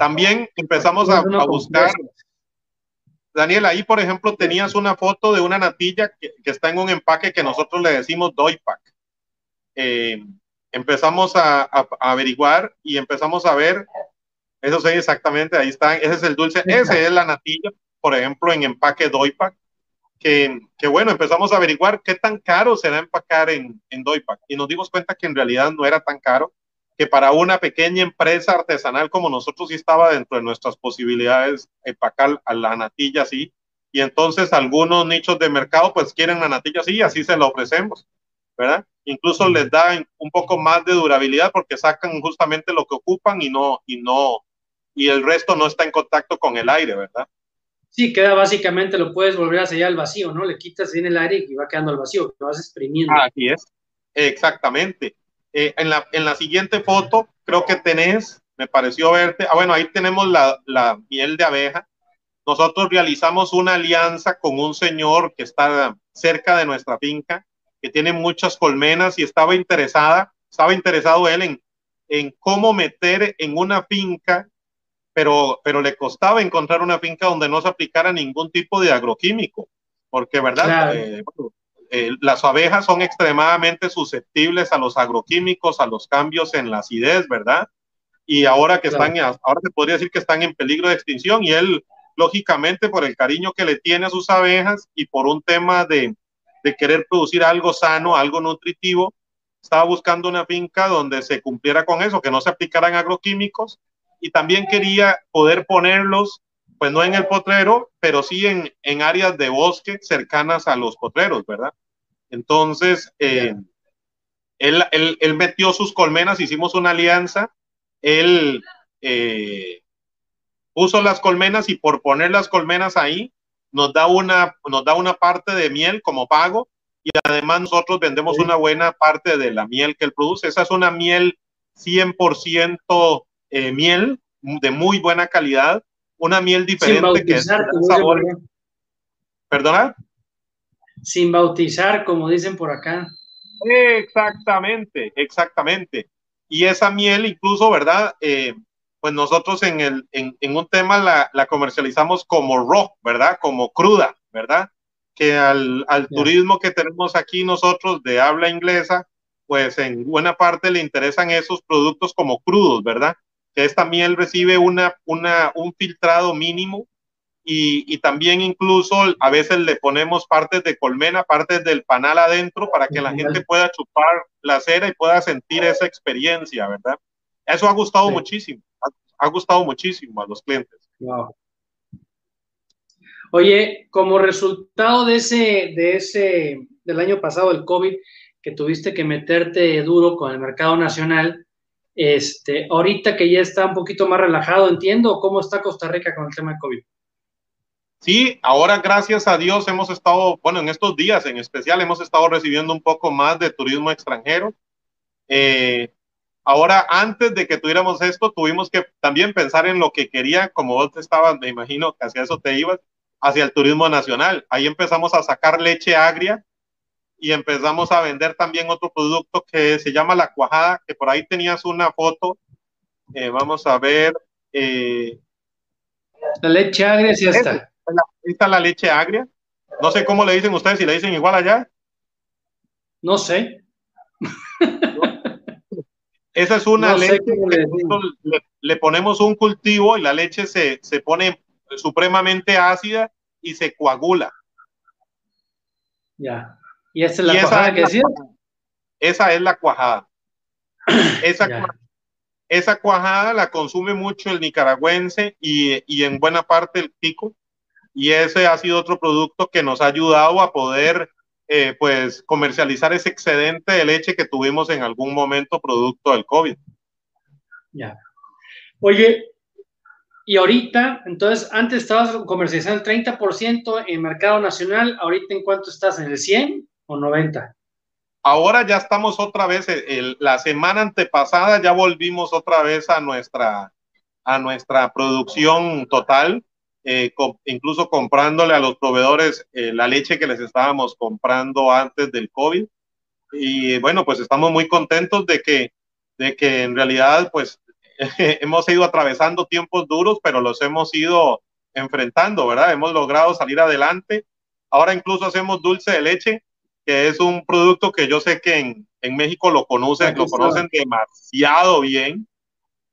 También empezamos a, a buscar. Daniel, ahí por ejemplo tenías una foto de una natilla que, está en un empaque que nosotros le decimos Doypack. Eh, empezamos a, averiguar y empezamos a ver, eso sí, exactamente, ahí está, ese es el dulce, ese es la natilla, por ejemplo, en empaque Doypack, que, que bueno, empezamos a averiguar qué tan caro será empacar en, en Doypack y nos dimos cuenta que en realidad no era tan caro que para una pequeña empresa artesanal como nosotros sí estaba dentro de nuestras posibilidades empacar a la natilla así. Y entonces algunos nichos de mercado pues quieren la natilla así y así se la ofrecemos, ¿verdad? Incluso les da un poco más de durabilidad porque sacan justamente lo que ocupan y no, y no, y el resto no está en contacto con el aire, ¿verdad? Sí, queda básicamente, lo puedes volver a sellar al vacío, ¿no? Le quitas en el aire y va quedando al vacío, lo vas exprimiendo. Así es, exactamente. Eh, en, la, en la siguiente foto, creo que tenés, me pareció verte, ah, bueno, ahí tenemos la, la miel de abeja. Nosotros realizamos una alianza con un señor que está cerca de nuestra finca, que tiene muchas colmenas y estaba interesada, estaba interesado él en, en cómo meter en una finca pero, pero le costaba encontrar una finca donde no se aplicara ningún tipo de agroquímico, porque, ¿verdad? Eh, eh, las abejas son extremadamente susceptibles a los agroquímicos, a los cambios en la acidez, ¿verdad? Y ahora que están, ahora se podría decir que están en peligro de extinción y él, lógicamente, por el cariño que le tiene a sus abejas y por un tema de, de querer producir algo sano, algo nutritivo, estaba buscando una finca donde se cumpliera con eso, que no se aplicaran agroquímicos y también quería poder ponerlos, pues no en el potrero, pero sí en, en áreas de bosque cercanas a los potreros, ¿verdad? Entonces, eh, él, él, él, metió sus colmenas, hicimos una alianza, él eh, puso las colmenas y por poner las colmenas ahí, nos da una, nos da una parte de miel como pago y además nosotros vendemos una buena parte de la miel que él produce. Esa es una miel 100% eh, miel de muy buena calidad, una miel diferente que es sabor. ¿Perdona? Sin bautizar, como dicen por acá. Exactamente, exactamente. Y esa miel incluso, ¿verdad? Eh, pues nosotros en, el, en, en un tema la, la, comercializamos como raw, ¿verdad? Como cruda, ¿verdad? Que al, al turismo que tenemos aquí nosotros de habla inglesa, pues en buena parte le interesan esos productos como crudos, ¿verdad? Que esta miel recibe una, una, un filtrado mínimo y, y, también incluso a veces le ponemos partes de colmena, partes del panal adentro para que la gente pueda chupar la cera y pueda sentir esa experiencia, ¿verdad? Eso ha gustado sí. muchísimo ha gustado muchísimo a los clientes. Wow. Oye, como resultado de ese, de ese, del año pasado, el COVID, que tuviste que meterte duro con el mercado nacional, este, ahorita que ya está un poquito más relajado, entiendo cómo está Costa Rica con el tema de COVID. Sí, ahora gracias a Dios hemos estado, bueno, en estos días en especial hemos estado recibiendo un poco más de turismo extranjero. Eh, Ahora, antes de que tuviéramos esto, tuvimos que también pensar en lo que quería, como vos estabas, me imagino que hacia eso te ibas, hacia el turismo nacional. Ahí empezamos a sacar leche agria y empezamos a vender también otro producto que se llama la cuajada, que por ahí tenías una foto. Eh, vamos a ver. Eh, la leche agria sí está. Está la leche agria. No sé cómo le dicen ustedes, si le dicen igual allá. No sé. (laughs) Esa es una no leche le, le, le, ponemos un cultivo y la leche se, se pone supremamente ácida y se coagula. Ya. ¿Y esa es la y cuajada esa que decía? Esa es la cuajada. (clears throat) Esa, esa cuajada la consume mucho el nicaragüense y, y en buena parte el pico. Y ese ha sido otro producto que nos ha ayudado a poder eh, pues comercializar ese excedente de leche que tuvimos en algún momento producto del COVID. Ya. Oye, y ahorita, entonces, antes estabas comercializando el 30% en mercado nacional, ahorita en cuánto estás, en el 100 o 90? Ahora ya estamos otra vez, el, la semana antepasada ya volvimos otra vez a nuestra, a nuestra producción total eh, co incluso comprándole a los proveedores eh, la leche que les estábamos comprando antes del COVID. Y bueno, pues estamos muy contentos de que, de que en realidad pues (laughs) hemos ido atravesando tiempos duros, pero los hemos ido enfrentando, ¿verdad? Hemos logrado salir adelante. Ahora incluso hacemos dulce de leche, que es un producto que yo sé que en, en México lo conocen, lo conocen demasiado bien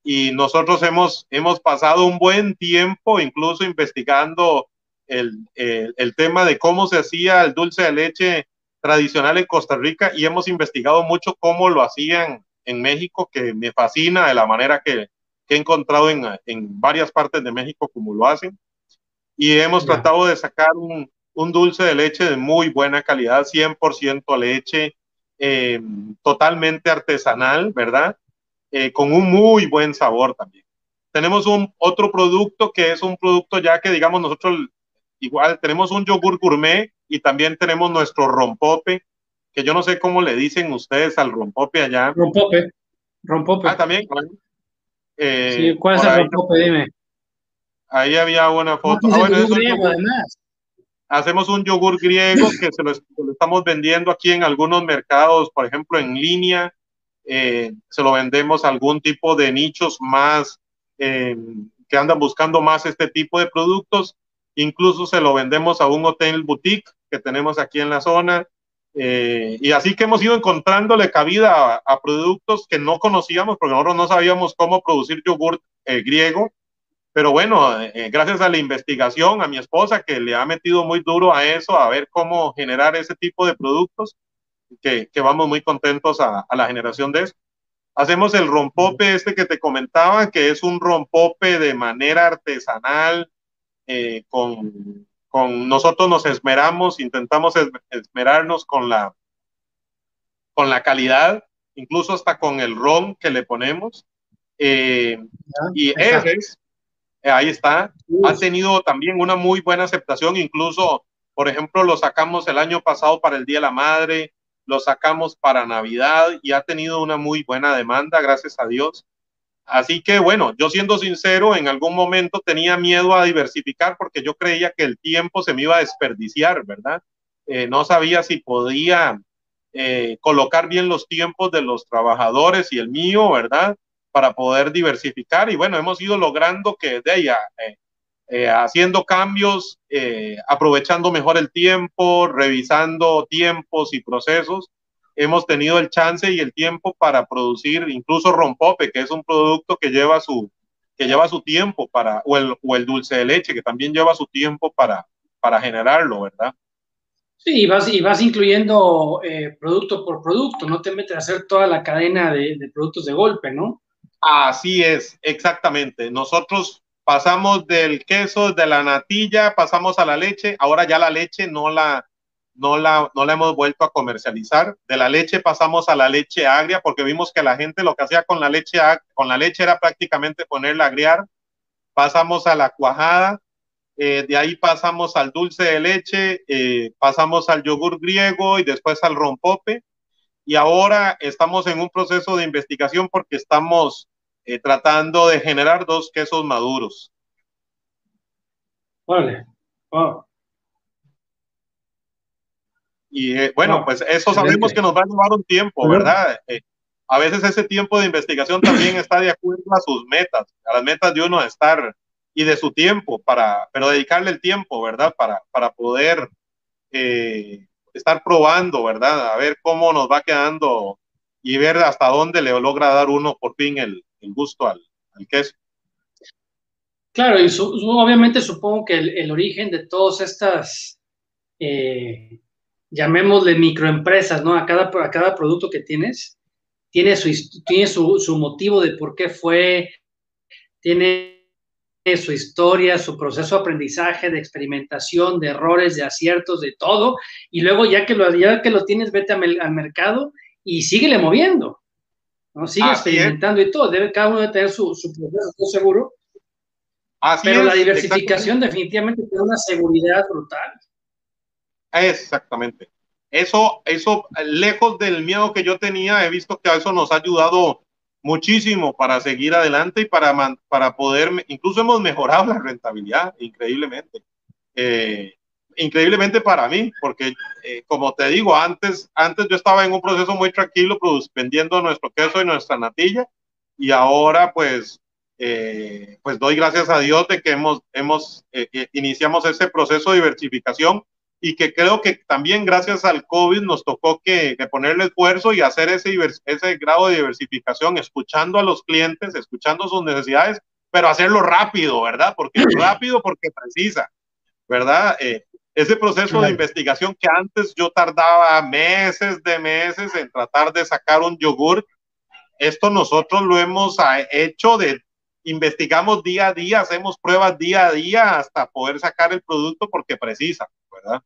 y nosotros hemos, hemos pasado un buen tiempo incluso investigando el, el, el, tema de cómo se hacía el dulce de leche tradicional en Costa Rica y hemos investigado mucho cómo lo hacían en México, que me fascina de la manera que, que he encontrado en, en, varias partes de México como lo hacen. Y hemos yeah. tratado de sacar un, un, dulce de leche de muy buena calidad, 100% leche, eh, totalmente artesanal, ¿verdad? Eh, con un muy buen sabor también. Tenemos un otro producto que es un producto ya que digamos nosotros igual tenemos un yogur gourmet y también tenemos nuestro rompope, que yo no sé cómo le dicen ustedes al rompope allá. Rompope. Rompope. Ah, también. Eh, sí, ¿cuál es el ahí, rompope? Dime. Ahí había una foto. No, ah, bueno, griego, además. Hacemos un yogur griego que se lo, se lo, estamos vendiendo aquí en algunos mercados, por ejemplo, en línea eh, se lo vendemos a algún tipo de nichos más eh, que andan buscando más este tipo de productos. Incluso se lo vendemos a un hotel boutique que tenemos aquí en la zona. Eh, y así que hemos ido encontrándole cabida a, productos que no conocíamos, porque nosotros no sabíamos cómo producir yogur eh, griego. Pero bueno, gracias a la investigación, a mi esposa que le ha metido muy duro a eso, a ver cómo generar ese tipo de productos, que, que vamos muy contentos a, a, la generación de eso. Hacemos el rompope este que te comentaba, que es un rompope de manera artesanal, con con nosotros nos esmeramos, intentamos esmerarnos con la, con la calidad, incluso hasta con el ron que le ponemos. Eh, y Eres, ahí está, ha tenido también una muy buena aceptación, incluso, por ejemplo, lo sacamos el año pasado para el Día de la Madre, lo sacamos para Navidad y ha tenido una muy buena demanda, gracias a Dios. Así que bueno, yo siendo sincero, en algún momento tenía miedo a diversificar porque yo creía que el tiempo se me iba a desperdiciar, ¿verdad? Eh, no sabía si podía eh, colocar bien los tiempos de los trabajadores y el mío, ¿verdad? Para poder diversificar. Y bueno, hemos ido logrando que de ella, haciendo cambios, aprovechando mejor el tiempo, revisando tiempos y procesos, hemos tenido el chance y el tiempo para producir incluso rompope, que es un producto que lleva su, que lleva su tiempo para, o el, o el dulce de leche, que también lleva su tiempo para, para generarlo, ¿verdad? Sí, y vas, y vas incluyendo eh, producto por producto, no te metes a hacer toda la cadena de, de productos de golpe, ¿no? Así es, exactamente. Nosotros pasamos del queso, de la natilla, pasamos a la leche, ahora ya la leche no la, no la, no la hemos vuelto a comercializar. De la leche pasamos a la leche agria porque vimos que la gente lo que hacía con la leche, con la leche era prácticamente ponerla a agriar. Pasamos a la cuajada, eh, de ahí pasamos al dulce de leche, eh, pasamos al yogur griego y después al rompope. Y ahora estamos en un proceso de investigación porque estamos eh, tratando de generar dos quesos maduros. Vale. Y eh, bueno, pues eso sabemos que nos va a llevar un tiempo, ¿verdad? Eh, a veces ese tiempo de investigación también está de acuerdo a sus metas, a las metas de uno de estar y de su tiempo, para, pero dedicarle el tiempo, ¿verdad? Para, para poder eh, estar probando, ¿verdad? A ver cómo nos va quedando y ver hasta dónde le logra dar uno por fin el, el gusto al, al, queso. Claro, y obviamente supongo que el, origen de todas estas eh, llamémosle microempresas, ¿no? A cada, a cada producto que tienes, tiene, su, tiene su, su motivo de por qué fue, tiene su historia, su proceso de aprendizaje, de experimentación, de errores, de aciertos, de todo, y luego ya que lo, ya que lo tienes, vete al, mercado y síguele moviendo, ¿no? Sigue experimentando y todo, debe cada uno de tener su, su proceso, estoy seguro. Así Pero la diversificación definitivamente tiene una seguridad brutal. Exactamente. Eso, eso, lejos del miedo que yo tenía, he visto que eso nos ha ayudado muchísimo para seguir adelante y para, para poder, incluso hemos mejorado la rentabilidad increíblemente. Eh, increíblemente para mí, porque eh, como te digo, antes, antes yo estaba en un proceso muy tranquilo, vendiendo nuestro queso y nuestra natilla, y ahora pues, eh, pues doy gracias a Dios de que hemos, hemos iniciamos ese proceso de diversificación y que creo que también gracias al COVID nos tocó que, que ponerle esfuerzo y hacer ese, ese grado de diversificación, escuchando a los clientes, escuchando sus necesidades, pero hacerlo rápido, ¿verdad? Porque rápido, porque precisa, ¿verdad? Eh, ese proceso de investigación que antes yo tardaba meses de meses en tratar de sacar un yogur, esto nosotros lo hemos hecho de investigamos día a día, hacemos pruebas día a día hasta poder sacar el producto porque precisa, ¿verdad?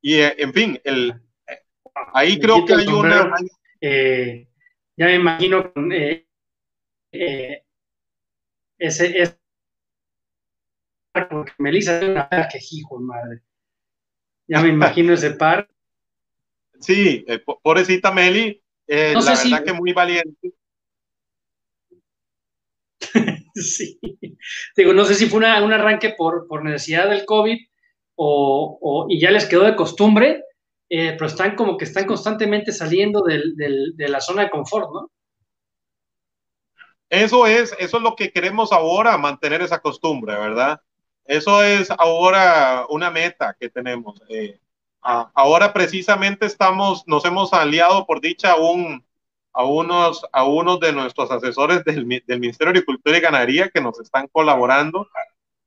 Y eh, en fin, el, ahí creo que hay una... Eh, ya me imagino eh, eh, ese, ese porque Melissa es una que hijo madre. Ya me imagino ese par. (laughs) Sí, eh, pobrecita Meli, no la verdad si... que muy valiente. (laughs) sí. Digo, no sé si fue una, un arranque por, por necesidad del COVID, o, y ya les quedó de costumbre, eh, pero están como que están constantemente saliendo de la zona de confort, ¿no? Eso es, eso es lo que queremos ahora, mantener esa costumbre, ¿verdad? Eso es ahora una meta que tenemos. Eh, ahora precisamente estamos, nos hemos aliado por dicha a, un, a, unos, a unos de nuestros asesores del, del Ministerio de Agricultura y Ganadería que nos están colaborando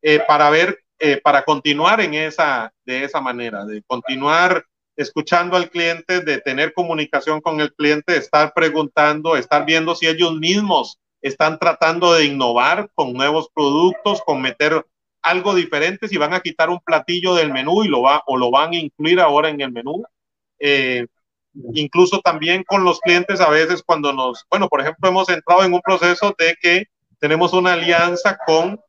eh, para ver, eh, para continuar en esa, de esa manera, de continuar escuchando al cliente, de tener comunicación con el cliente, estar preguntando, estar viendo si ellos mismos están tratando de innovar con nuevos productos, con meter algo diferente, si van a quitar un platillo del menú y lo va o lo van a incluir ahora en el menú. Eh, incluso también con los clientes a veces cuando nos, bueno, por ejemplo, hemos entrado en un proceso de que tenemos una alianza con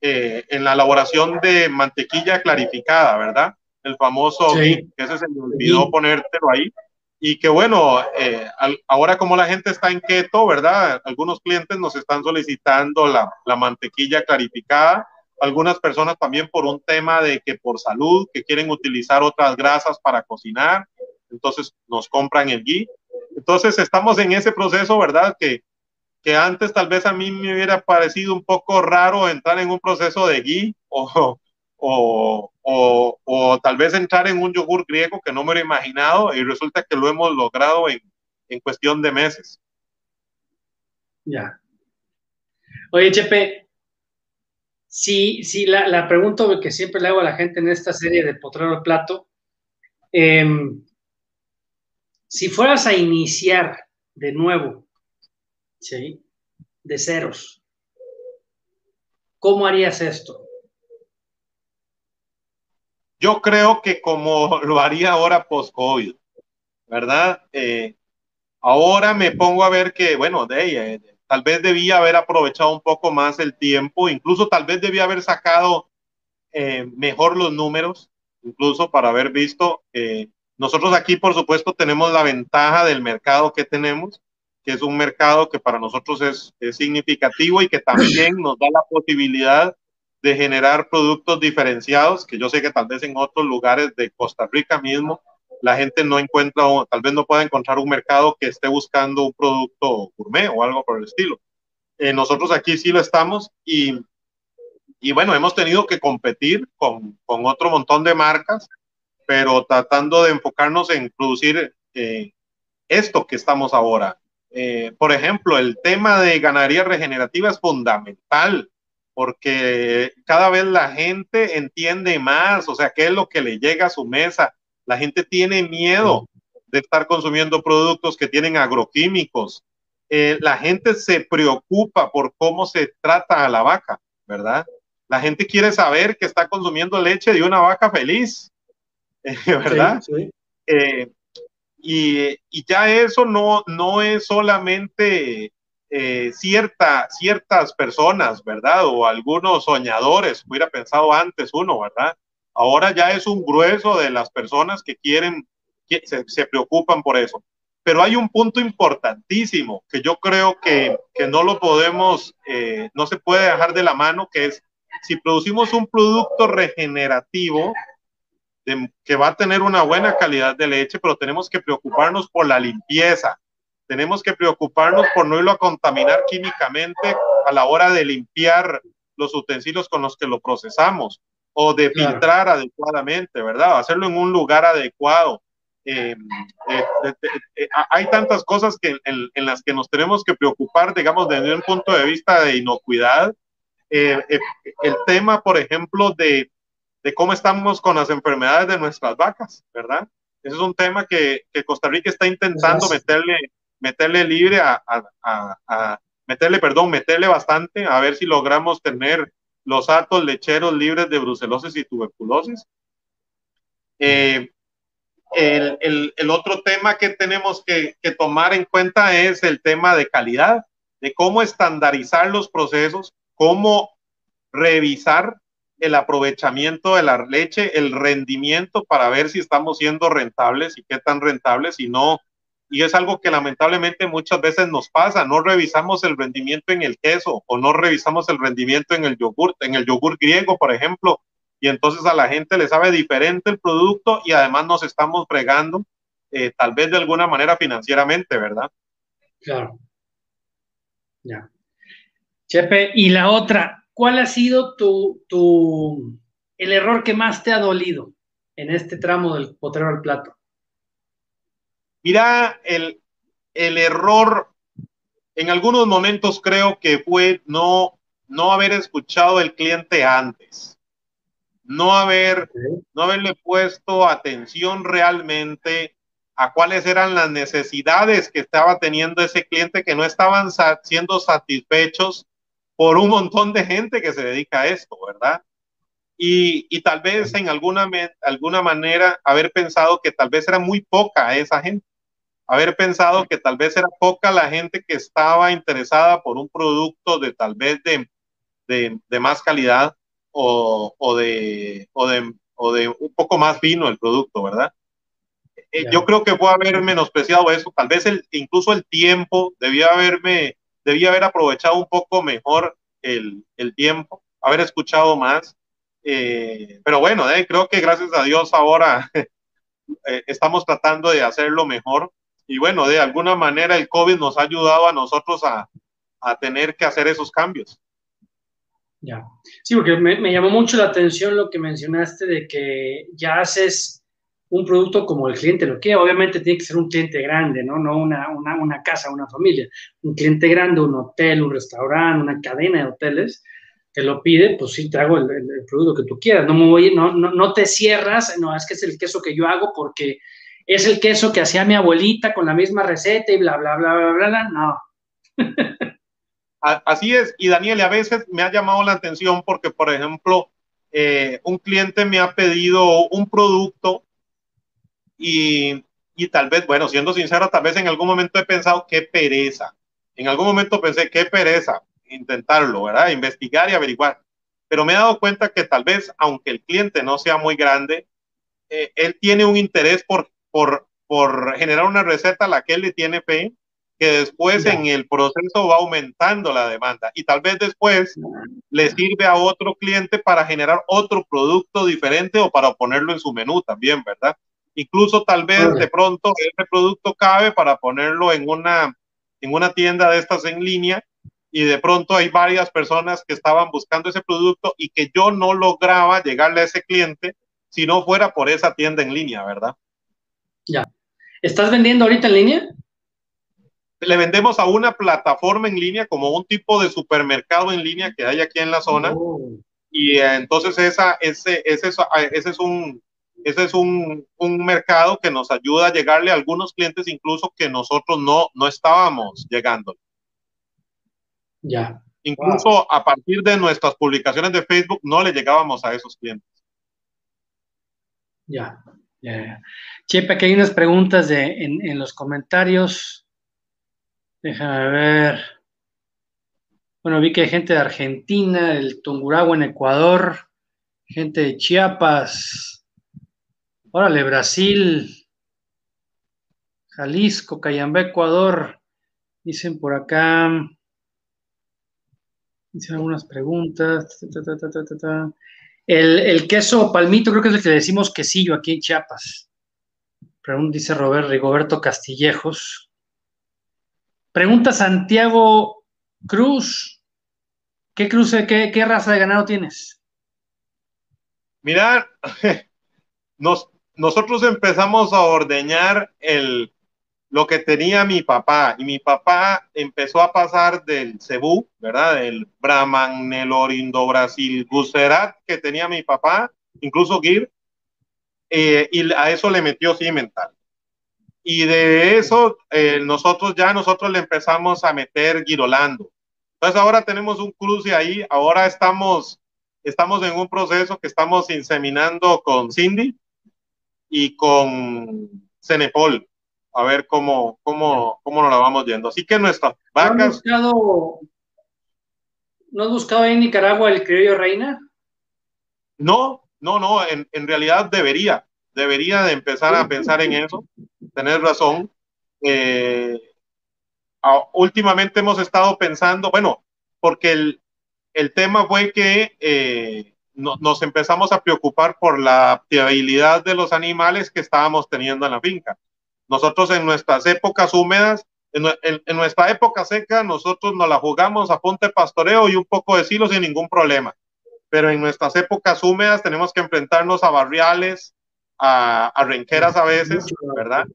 eh, en la elaboración de mantequilla clarificada, ¿verdad? El famoso, que ese se me olvidó ponértelo ahí y que bueno, eh, ahora como la gente está en keto, ¿verdad? Algunos clientes nos están solicitando la, la, mantequilla clarificada, algunas personas también por un tema de que por salud, que quieren utilizar otras grasas para cocinar, entonces nos compran el ghee. Entonces estamos en ese proceso, ¿verdad? Que, que antes tal vez a mí me hubiera parecido un poco raro entrar en un proceso de ghee (laughs) o, o, o, tal vez entrar en un yogur griego que no me hubiera imaginado y resulta que lo hemos logrado en, en cuestión de meses. Ya. Oye, Chepe, si, si la, la, pregunta que siempre le hago a la gente en esta serie de Potrero Plato, eh, si fueras a iniciar de nuevo, ¿sí? De ceros, ¿cómo harías esto? Yo creo que como (laughs) lo haría ahora post-COVID, ¿verdad? Eh, ahora me pongo a ver que, bueno, de, eh, tal vez debía haber aprovechado un poco más el tiempo, incluso tal vez debía haber sacado eh, mejor los números, incluso para haber visto. nosotros aquí, por supuesto, tenemos la ventaja del mercado que tenemos, que es un mercado que para nosotros es, es significativo y que también nos da la posibilidad de generar productos diferenciados, que yo sé que tal vez en otros lugares de Costa Rica mismo la gente no encuentra o tal vez no pueda encontrar un mercado que esté buscando un producto gourmet o algo por el estilo. Eh, nosotros aquí sí lo estamos y, y bueno, hemos tenido que competir con, con, otro montón de marcas, pero tratando de enfocarnos en producir eh, esto que estamos ahora. Eh, por ejemplo, el tema de ganadería regenerativa es fundamental porque cada vez la gente entiende más, o sea, qué es lo que le llega a su mesa. La gente tiene miedo de estar consumiendo productos que tienen agroquímicos. Eh, la gente se preocupa por cómo se trata a la vaca, ¿verdad? La gente quiere saber que está consumiendo leche de una vaca feliz, (laughs) ¿verdad? Eh, y, y, ya eso no, no es solamente eh, cierta, ciertas personas, ¿verdad? O algunos soñadores, hubiera pensado antes uno, ¿verdad? Ahora ya es un grueso de las personas que quieren, se, preocupan por eso. Pero hay un punto importantísimo que yo creo que, que no lo podemos, eh, no se puede dejar de la mano, que es si producimos un producto regenerativo, que va a tener una buena calidad de leche, pero tenemos que preocuparnos por la limpieza, tenemos que preocuparnos por no irlo a contaminar químicamente a la hora de limpiar los utensilios con los que lo procesamos o de filtrar adecuadamente, ¿verdad? Hacerlo en un lugar adecuado. Eh, eh, eh, hay tantas cosas que, en, las que nos tenemos que preocupar, digamos, desde un punto de vista de inocuidad. el tema, por ejemplo, de, de, cómo estamos con las enfermedades de nuestras vacas, ¿verdad? Ese es un tema que, que Costa Rica está intentando meterle meterle libre a, meterle, perdón, meterle bastante, a ver si logramos tener los altos lecheros libres de brucelosis y tuberculosis. Eh, el, otro tema que tenemos que, tomar en cuenta es el tema de calidad, de cómo estandarizar los procesos, cómo revisar el aprovechamiento de la leche, el rendimiento para ver si estamos siendo rentables y qué tan rentables y no y es algo que lamentablemente muchas veces nos pasa, no revisamos el rendimiento en el queso o no revisamos el rendimiento en el yogur, en el yogur griego, por ejemplo, y entonces a la gente le sabe diferente el producto y además nos estamos fregando eh, tal vez de alguna manera financieramente, ¿verdad? Claro. Ya. Chepe, y la otra, ¿cuál ha sido tu, tu, el error que más te ha dolido en este tramo del potrero al plato? Mira, el, el error en algunos momentos creo que fue no, no haber escuchado el cliente antes, no, haber, no haberle puesto atención realmente a cuáles eran las necesidades que estaba teniendo ese cliente que no estaban siendo satisfechos por un montón de gente que se dedica a esto, ¿verdad? Y, y tal vez en alguna, alguna manera haber pensado que tal vez era muy poca esa gente haber pensado que tal vez era poca la gente que estaba interesada por un producto de tal vez de, de, de más calidad o, o, de, o, de, o de un poco más fino el producto, ¿verdad? Eh, yo creo que fue haber menospreciado eso, tal vez el, incluso el tiempo, debía haberme, debía haber aprovechado un poco mejor el, el tiempo, haber escuchado más. Eh, pero bueno, eh, creo que gracias a Dios ahora (laughs) estamos tratando de hacerlo mejor y bueno, de alguna manera el COVID nos ha ayudado a nosotros a, a tener que hacer esos cambios. Ya, sí, porque me, me, llamó mucho la atención lo que mencionaste de que ya haces un producto como el cliente lo quiere. Obviamente tiene que ser un cliente grande, ¿no? No una, una, una casa, una familia. Un cliente grande, un hotel, un restaurante, una cadena de hoteles que lo pide, pues sí, te hago el, el, producto que tú quieras. No, me voy, no, no, no te cierras, no, es que es el queso que yo hago porque es el queso que hacía mi abuelita con la misma receta y bla, bla, bla, bla, bla, bla. no. (laughs) Así es, y Daniel, a veces me ha llamado la atención porque, por ejemplo, eh, un cliente me ha pedido un producto y, y, tal vez, bueno, siendo sincero, tal vez en algún momento he pensado qué pereza. En algún momento pensé qué pereza intentarlo, ¿verdad? Investigar y averiguar. Pero me he dado cuenta que tal vez, aunque el cliente no sea muy grande, eh, él tiene un interés por por, por generar una receta a la que él le tiene fe, que después en el proceso va aumentando la demanda y tal vez después le sirve a otro cliente para generar otro producto diferente o para ponerlo en su menú también, ¿verdad? Incluso tal vez de pronto ese producto cabe para ponerlo en una, en una tienda de estas en línea y de pronto hay varias personas que estaban buscando ese producto y que yo no lograba llegarle a ese cliente si no fuera por esa tienda en línea, ¿verdad? Ya. ¿Estás vendiendo ahorita en línea? Le vendemos a una plataforma en línea, como un tipo de supermercado en línea que hay aquí en la zona. Oh. Y eh, entonces esa, ese, ese, ese es un, ese es un, un, mercado que nos ayuda a llegarle a algunos clientes incluso que nosotros no, no estábamos llegando. Ya. Incluso wow. a partir de nuestras publicaciones de Facebook no le llegábamos a esos clientes. Ya. Yeah. Chepe, aquí hay unas preguntas en, los comentarios. Déjame ver. Bueno, vi que hay gente de Argentina, el Tungurahua en Ecuador, gente de Chiapas, órale, Brasil, Jalisco, Cayambé, Ecuador. Dicen por acá. Dicen algunas preguntas. Ta, ta, ta, el, el, queso palmito creo que es el que le decimos quesillo aquí en Chiapas. Pregunta, dice Robert Rigoberto Castillejos. Pregunta Santiago Cruz. ¿Qué cruce, qué, qué raza de ganado tienes? Mira, (laughs) nos, nosotros empezamos a ordeñar el, lo que tenía mi papá y mi papá empezó a pasar del cebú, ¿verdad? Del Brahman, Nelorindo, Brasil, Guserat que tenía mi papá, incluso Gir, eh, y a eso le metió cimental. Y de eso eh, nosotros ya nosotros le empezamos a meter Girolando. Entonces ahora tenemos un cruce ahí, ahora estamos, estamos en un proceso que estamos inseminando con Cindy y con Cenepol a ver cómo, cómo, cómo nos la vamos yendo. Así que nuestras vacas. ¿No has buscado, ¿no has buscado en Nicaragua el criollo reina? No, no, no, en, en realidad debería, debería de empezar a pensar en eso, tener razón. Eh, últimamente hemos estado pensando, bueno, porque el, el tema fue que eh, nos empezamos a preocupar por la fiabilidad de los animales que estábamos teniendo en la finca. Nosotros en nuestras épocas húmedas, en, nuestra época seca, nosotros nos la jugamos a ponte pastoreo y un poco de silo sin ningún problema. Pero en nuestras épocas húmedas tenemos que enfrentarnos a barriales, a, a renqueras a veces, ¿verdad?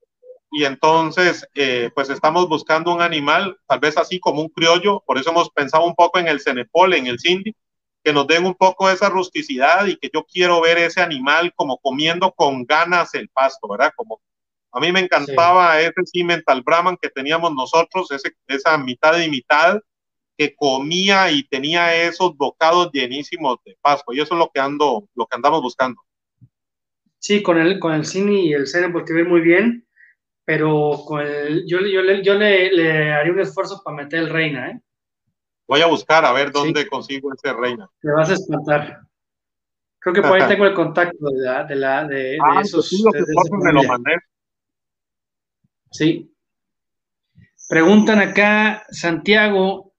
Y entonces, eh, pues estamos buscando un animal, tal vez así como un criollo, por eso hemos pensado un poco en el cenepol, en el cindy, que nos den un poco de esa rusticidad y que yo quiero ver ese animal como comiendo con ganas el pasto, ¿verdad? Como a mí me encantaba ese cimental Brahman que teníamos nosotros, ese, esa mitad y mitad que comía y tenía esos bocados llenísimos de pasto y eso es lo que ando, lo que andamos buscando. Sí, con el, con el cine y el cine porque ve muy bien, pero con el, yo, yo, yo le, le haría un esfuerzo para meter el reina, ¿eh? Voy a buscar a ver dónde consigo ese reina. Te vas a espantar. Creo que por ahí (laughs) tengo el contacto de, la, de, la, de, ah, esos. Sí, me lo mandé. Sí. Preguntan acá, Santiago,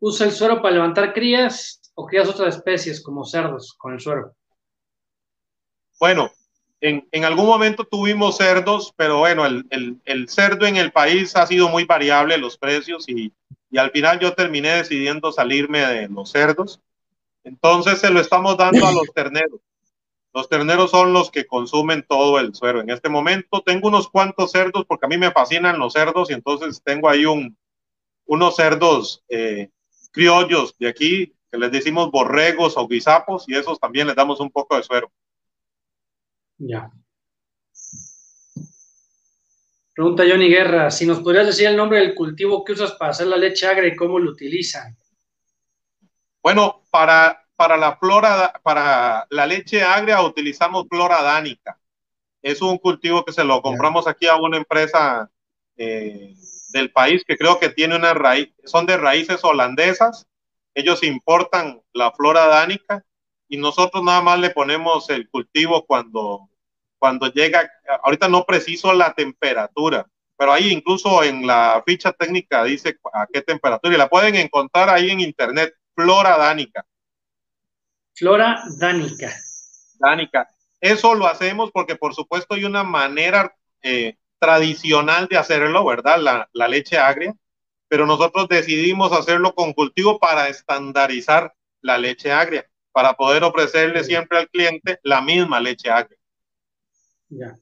¿usa el suero para levantar crías o crías otras especies como cerdos con el suero? Bueno, en, en algún momento tuvimos cerdos, pero bueno, el, el, el cerdo en el país ha sido muy variable los precios y y al final yo terminé decidiendo salirme de los cerdos. Entonces se lo estamos dando a los (laughs) terneros. Los terneros son los que consumen todo el suero. En este momento tengo unos cuantos cerdos porque a mí me fascinan los cerdos y entonces tengo ahí un, unos cerdos eh, criollos de aquí que les decimos borregos o guisapos y esos también les damos un poco de suero. Ya. Pregunta Johnny Guerra, si nos podrías decir el nombre del cultivo que usas para hacer la leche agria y cómo lo utilizan. Bueno, para, para la flora, para la leche agria utilizamos flora dánica. Es un cultivo que se lo compramos aquí a una empresa eh, del país que creo que tiene una raíz, son de raíces holandesas. Ellos importan la flora dánica y nosotros nada más le ponemos el cultivo cuando cuando llega, ahorita no preciso la temperatura, pero ahí incluso en la ficha técnica dice a qué temperatura y la pueden encontrar ahí en internet, flora dánica. Flora dánica. Dánica. Eso lo hacemos porque por supuesto hay una manera eh, tradicional de hacerlo, ¿verdad? La, la leche agria, pero nosotros decidimos hacerlo con cultivo para estandarizar la leche agria, para poder ofrecerle siempre al cliente la misma leche agria. Ya.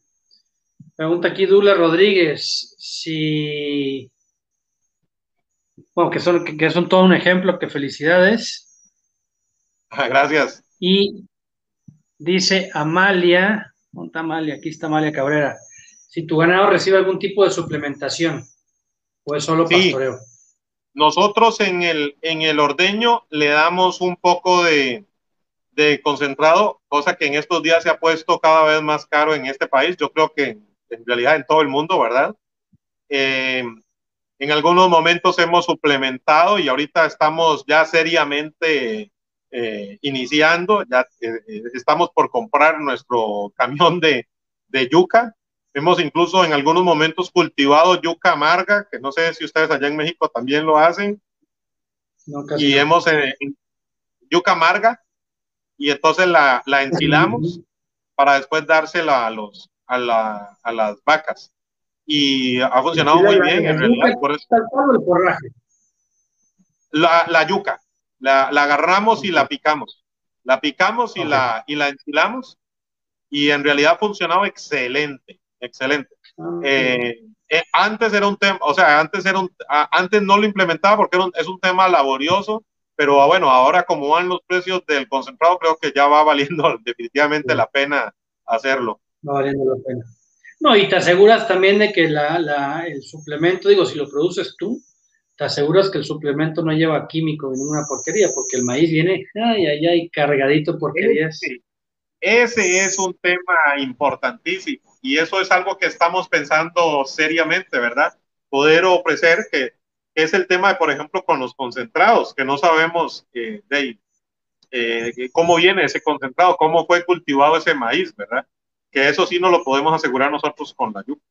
Pregunta aquí Dula Rodríguez, si... Bueno, que son, que son todo un ejemplo, que felicidades. Ah, gracias. Y dice Amalia, ¿dónde Amalia? Aquí está Amalia Cabrera. Si tu ganado recibe algún tipo de suplementación o es solo pastoreo. Nosotros en el, en el ordeño le damos un poco de, de concentrado, cosa que en estos días se ha puesto cada vez más caro en este país, yo creo que en realidad en todo el mundo, ¿verdad? Eh, en algunos momentos hemos suplementado y ahorita estamos ya seriamente eh, iniciando, ya eh, estamos por comprar nuestro (laughs) camión de, de, yuca. Hemos incluso en algunos momentos cultivado yuca amarga, que no sé si ustedes allá en México también lo hacen. y hemos yuca amarga, y entonces la, la ensilamos para después dársela a, los, a, la, a las vacas. Y ha funcionado muy bien, en realidad. Por eso. La, la yuca, la, la, agarramos y la picamos. La picamos y, la, y la ensilamos y en realidad ha funcionado excelente, excelente. Ah, eh, eh, antes era un tema, o sea, antes era un, antes no lo implementaba porque es un tema laborioso pero bueno, ahora como van los precios del concentrado, creo que ya va valiendo (laughs) definitivamente la pena hacerlo. Va valiendo la pena. No, y te aseguras también de que la, la, el suplemento, digo, si lo produces tú, te aseguras que el suplemento no lleva químico ni ninguna porquería, porque el maíz viene, ay, ay, ay, cargadito porquerías. Ese es un tema importantísimo y eso es algo que estamos pensando seriamente, ¿verdad? Poder ofrecer que es el tema, por ejemplo, con los concentrados, que no sabemos eh, de, eh, cómo viene ese concentrado, cómo fue cultivado ese maíz, ¿verdad? Que eso sí no lo podemos asegurar nosotros con la yuca.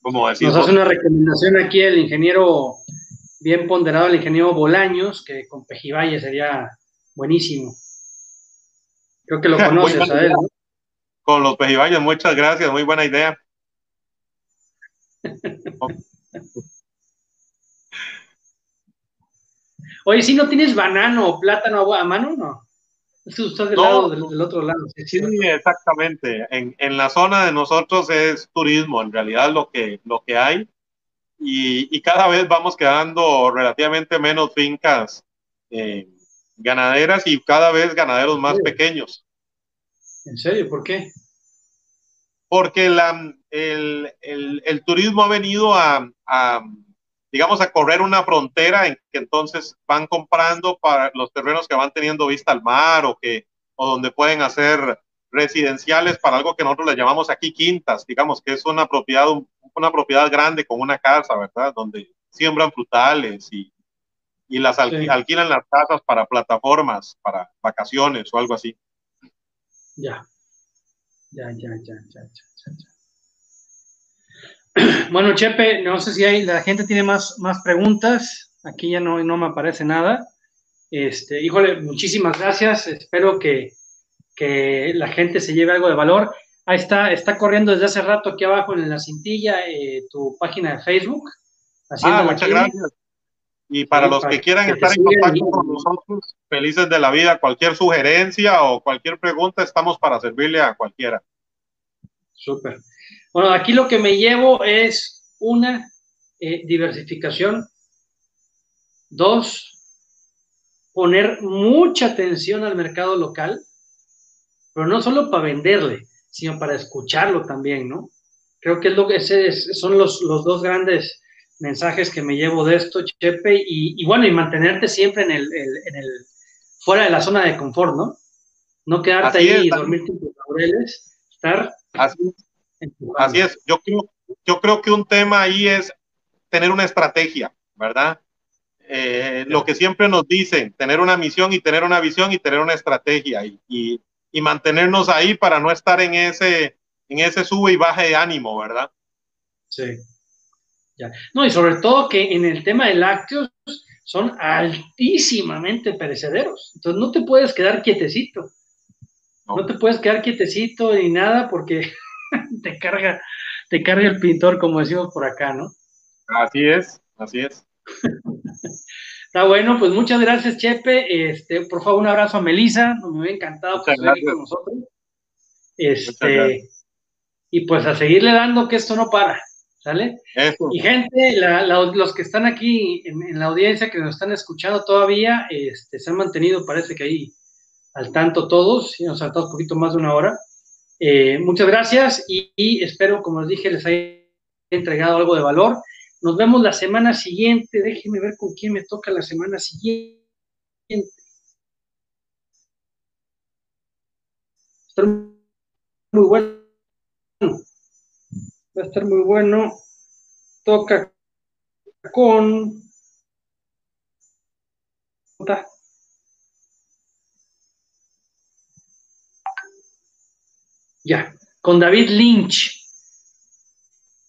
Como Nos hace una recomendación aquí el ingeniero, bien ponderado, el ingeniero Bolaños, que con Pejivalle sería buenísimo. Creo que lo (laughs) conoces a él, ¿no? Con los pejibayos, muchas gracias, muy buena idea. (laughs) Oye, si no tienes banano o plátano a mano, no. Del, lado, del, otro lado. Sí, exactamente. En, en, la zona de nosotros es turismo, en realidad lo que, lo que hay. Y, y cada vez vamos quedando relativamente menos fincas eh, ganaderas y cada vez ganaderos más pequeños. ¿En serio? ¿Por qué? Porque la, el, el, el, turismo ha venido a, a digamos, a correr una frontera en que entonces van comprando para los terrenos que van teniendo vista al mar o que o donde pueden hacer residenciales para algo que nosotros le llamamos aquí quintas, digamos que es una propiedad una propiedad grande con una casa, ¿verdad? Donde siembran frutales y, y las alquilan las casas para plataformas, para vacaciones o algo así. Ya. Ya, ya, ya, ya, ya, ya. (clears throat) Bueno, Chepe, no sé si hay, la gente tiene más, más preguntas. Aquí ya no, no me aparece nada. Este, híjole, muchísimas gracias. Espero que, que, la gente se lleve algo de valor. Ahí está, está corriendo desde hace rato aquí abajo en la cintilla eh, tu página de Facebook. Ah, muchas gracias. Y para los que quieran estar en contacto con nosotros, felices de la vida, cualquier sugerencia o cualquier pregunta, estamos para servirle a cualquiera. Súper. Bueno, aquí lo que me llevo es una eh, diversificación. Dos, poner mucha atención al mercado local, pero no solo para venderle, sino para escucharlo también, ¿no? Creo que es lo que ese son los, los dos grandes mensajes que me llevo de esto, Chepe, y, bueno, y mantenerte siempre en el, en el, fuera de la zona de confort, ¿no? No quedarte ahí y dormirte en tus laureles, estar Así Así es, yo creo, yo creo que un tema ahí es tener una estrategia, ¿verdad? Eh, lo que siempre nos dicen, tener una misión y tener una visión y tener una estrategia y, y, y, mantenernos ahí para no estar en ese, en ese sube y baje de ánimo, ¿verdad? Sí. Ya. No, y sobre todo que en el tema de lácteos son altísimamente perecederos. Entonces no te puedes quedar quietecito. No, no te puedes quedar quietecito ni nada porque (laughs) te carga, te carga el pintor, como decimos por acá, ¿no? Así es, así es. (laughs) Está bueno, pues muchas gracias, Chepe. Este, por favor, un abrazo a Melisa, me hubiera encantado que esté aquí con nosotros. Este, y pues a seguirle dando que esto no para, ¿sale? Y gente, los que están aquí en, la audiencia, que nos están escuchando todavía, este, se han mantenido, parece que ahí al tanto todos, y nos saltado un poquito más de una hora. Eh, muchas gracias y, espero, como les dije, les haya entregado algo de valor. Nos vemos la semana siguiente. Déjenme ver con quién me toca la semana siguiente. Estar muy bueno. Va a estar muy bueno. Toca con. Ya, con David Lynch.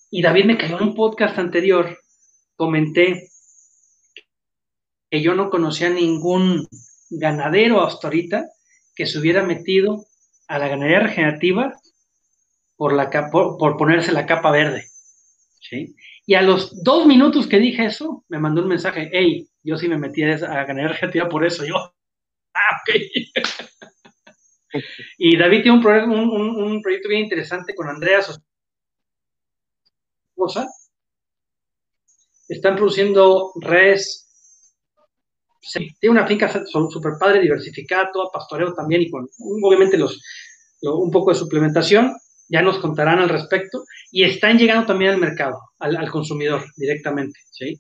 Y David me cayó en un podcast anterior. Comenté que yo no conocía ningún ganadero hasta ahorita que se hubiera metido a la ganadería regenerativa por, la, por, ponerse la capa verde. ¿sí? Y a los dos minutos que dije eso, me mandó un mensaje, hey, yo sí me metí a, a ganadería regenerativa por eso. Yo, (laughs) ah, ok. Y David tiene un, proyecto bien interesante con Andrea, su esposa. Están produciendo res. tiene una finca super padre, diversificada, toda pastoreo también y con obviamente los, un poco de suplementación. Ya nos contarán al respecto. Y están llegando también al mercado, al, consumidor directamente. ¿sí?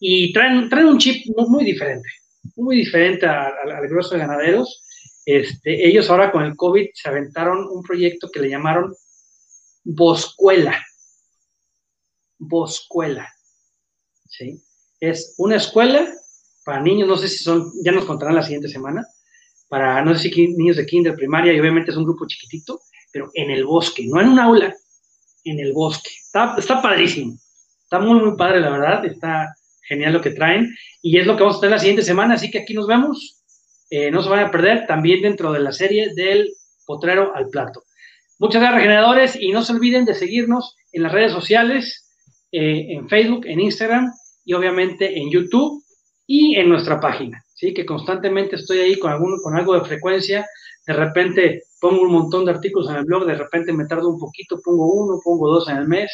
Y traen, traen un chip muy, diferente, muy diferente al, al grueso de ganaderos este, ellos ahora con el COVID se aventaron un proyecto que le llamaron Boscuela. Boscuela. ¿Sí? Es una escuela para niños, no sé si son, ya nos contarán la siguiente semana, para no sé si niños de kinder, primaria, y obviamente es un grupo chiquitito, pero en el bosque, no en un aula, en el bosque. Está, está padrísimo. Está muy, muy padre, la verdad. Está genial lo que traen. Y es lo que vamos a tener la siguiente semana, así que aquí nos vemos eh, no se van a perder también dentro de la serie del potrero al plato. Muchas gracias, regeneradores, y no se olviden de seguirnos en las redes sociales, eh, en Facebook, en Instagram y obviamente en YouTube y en nuestra página, ¿sí? Que constantemente estoy ahí con, algún, con algo de frecuencia. De repente pongo un montón de artículos en el blog, de repente me tardo un poquito, pongo uno, pongo dos en el mes,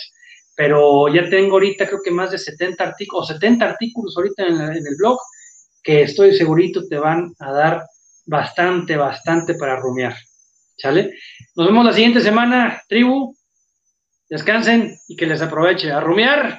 pero ya tengo ahorita creo que más de 70 artículos, 70 artículos ahorita en, en el blog que estoy segurito te van a dar bastante, bastante para rumiar. ¿Sale? Nos vemos la siguiente semana, tribu. Descansen y que les aproveche. A rumiar.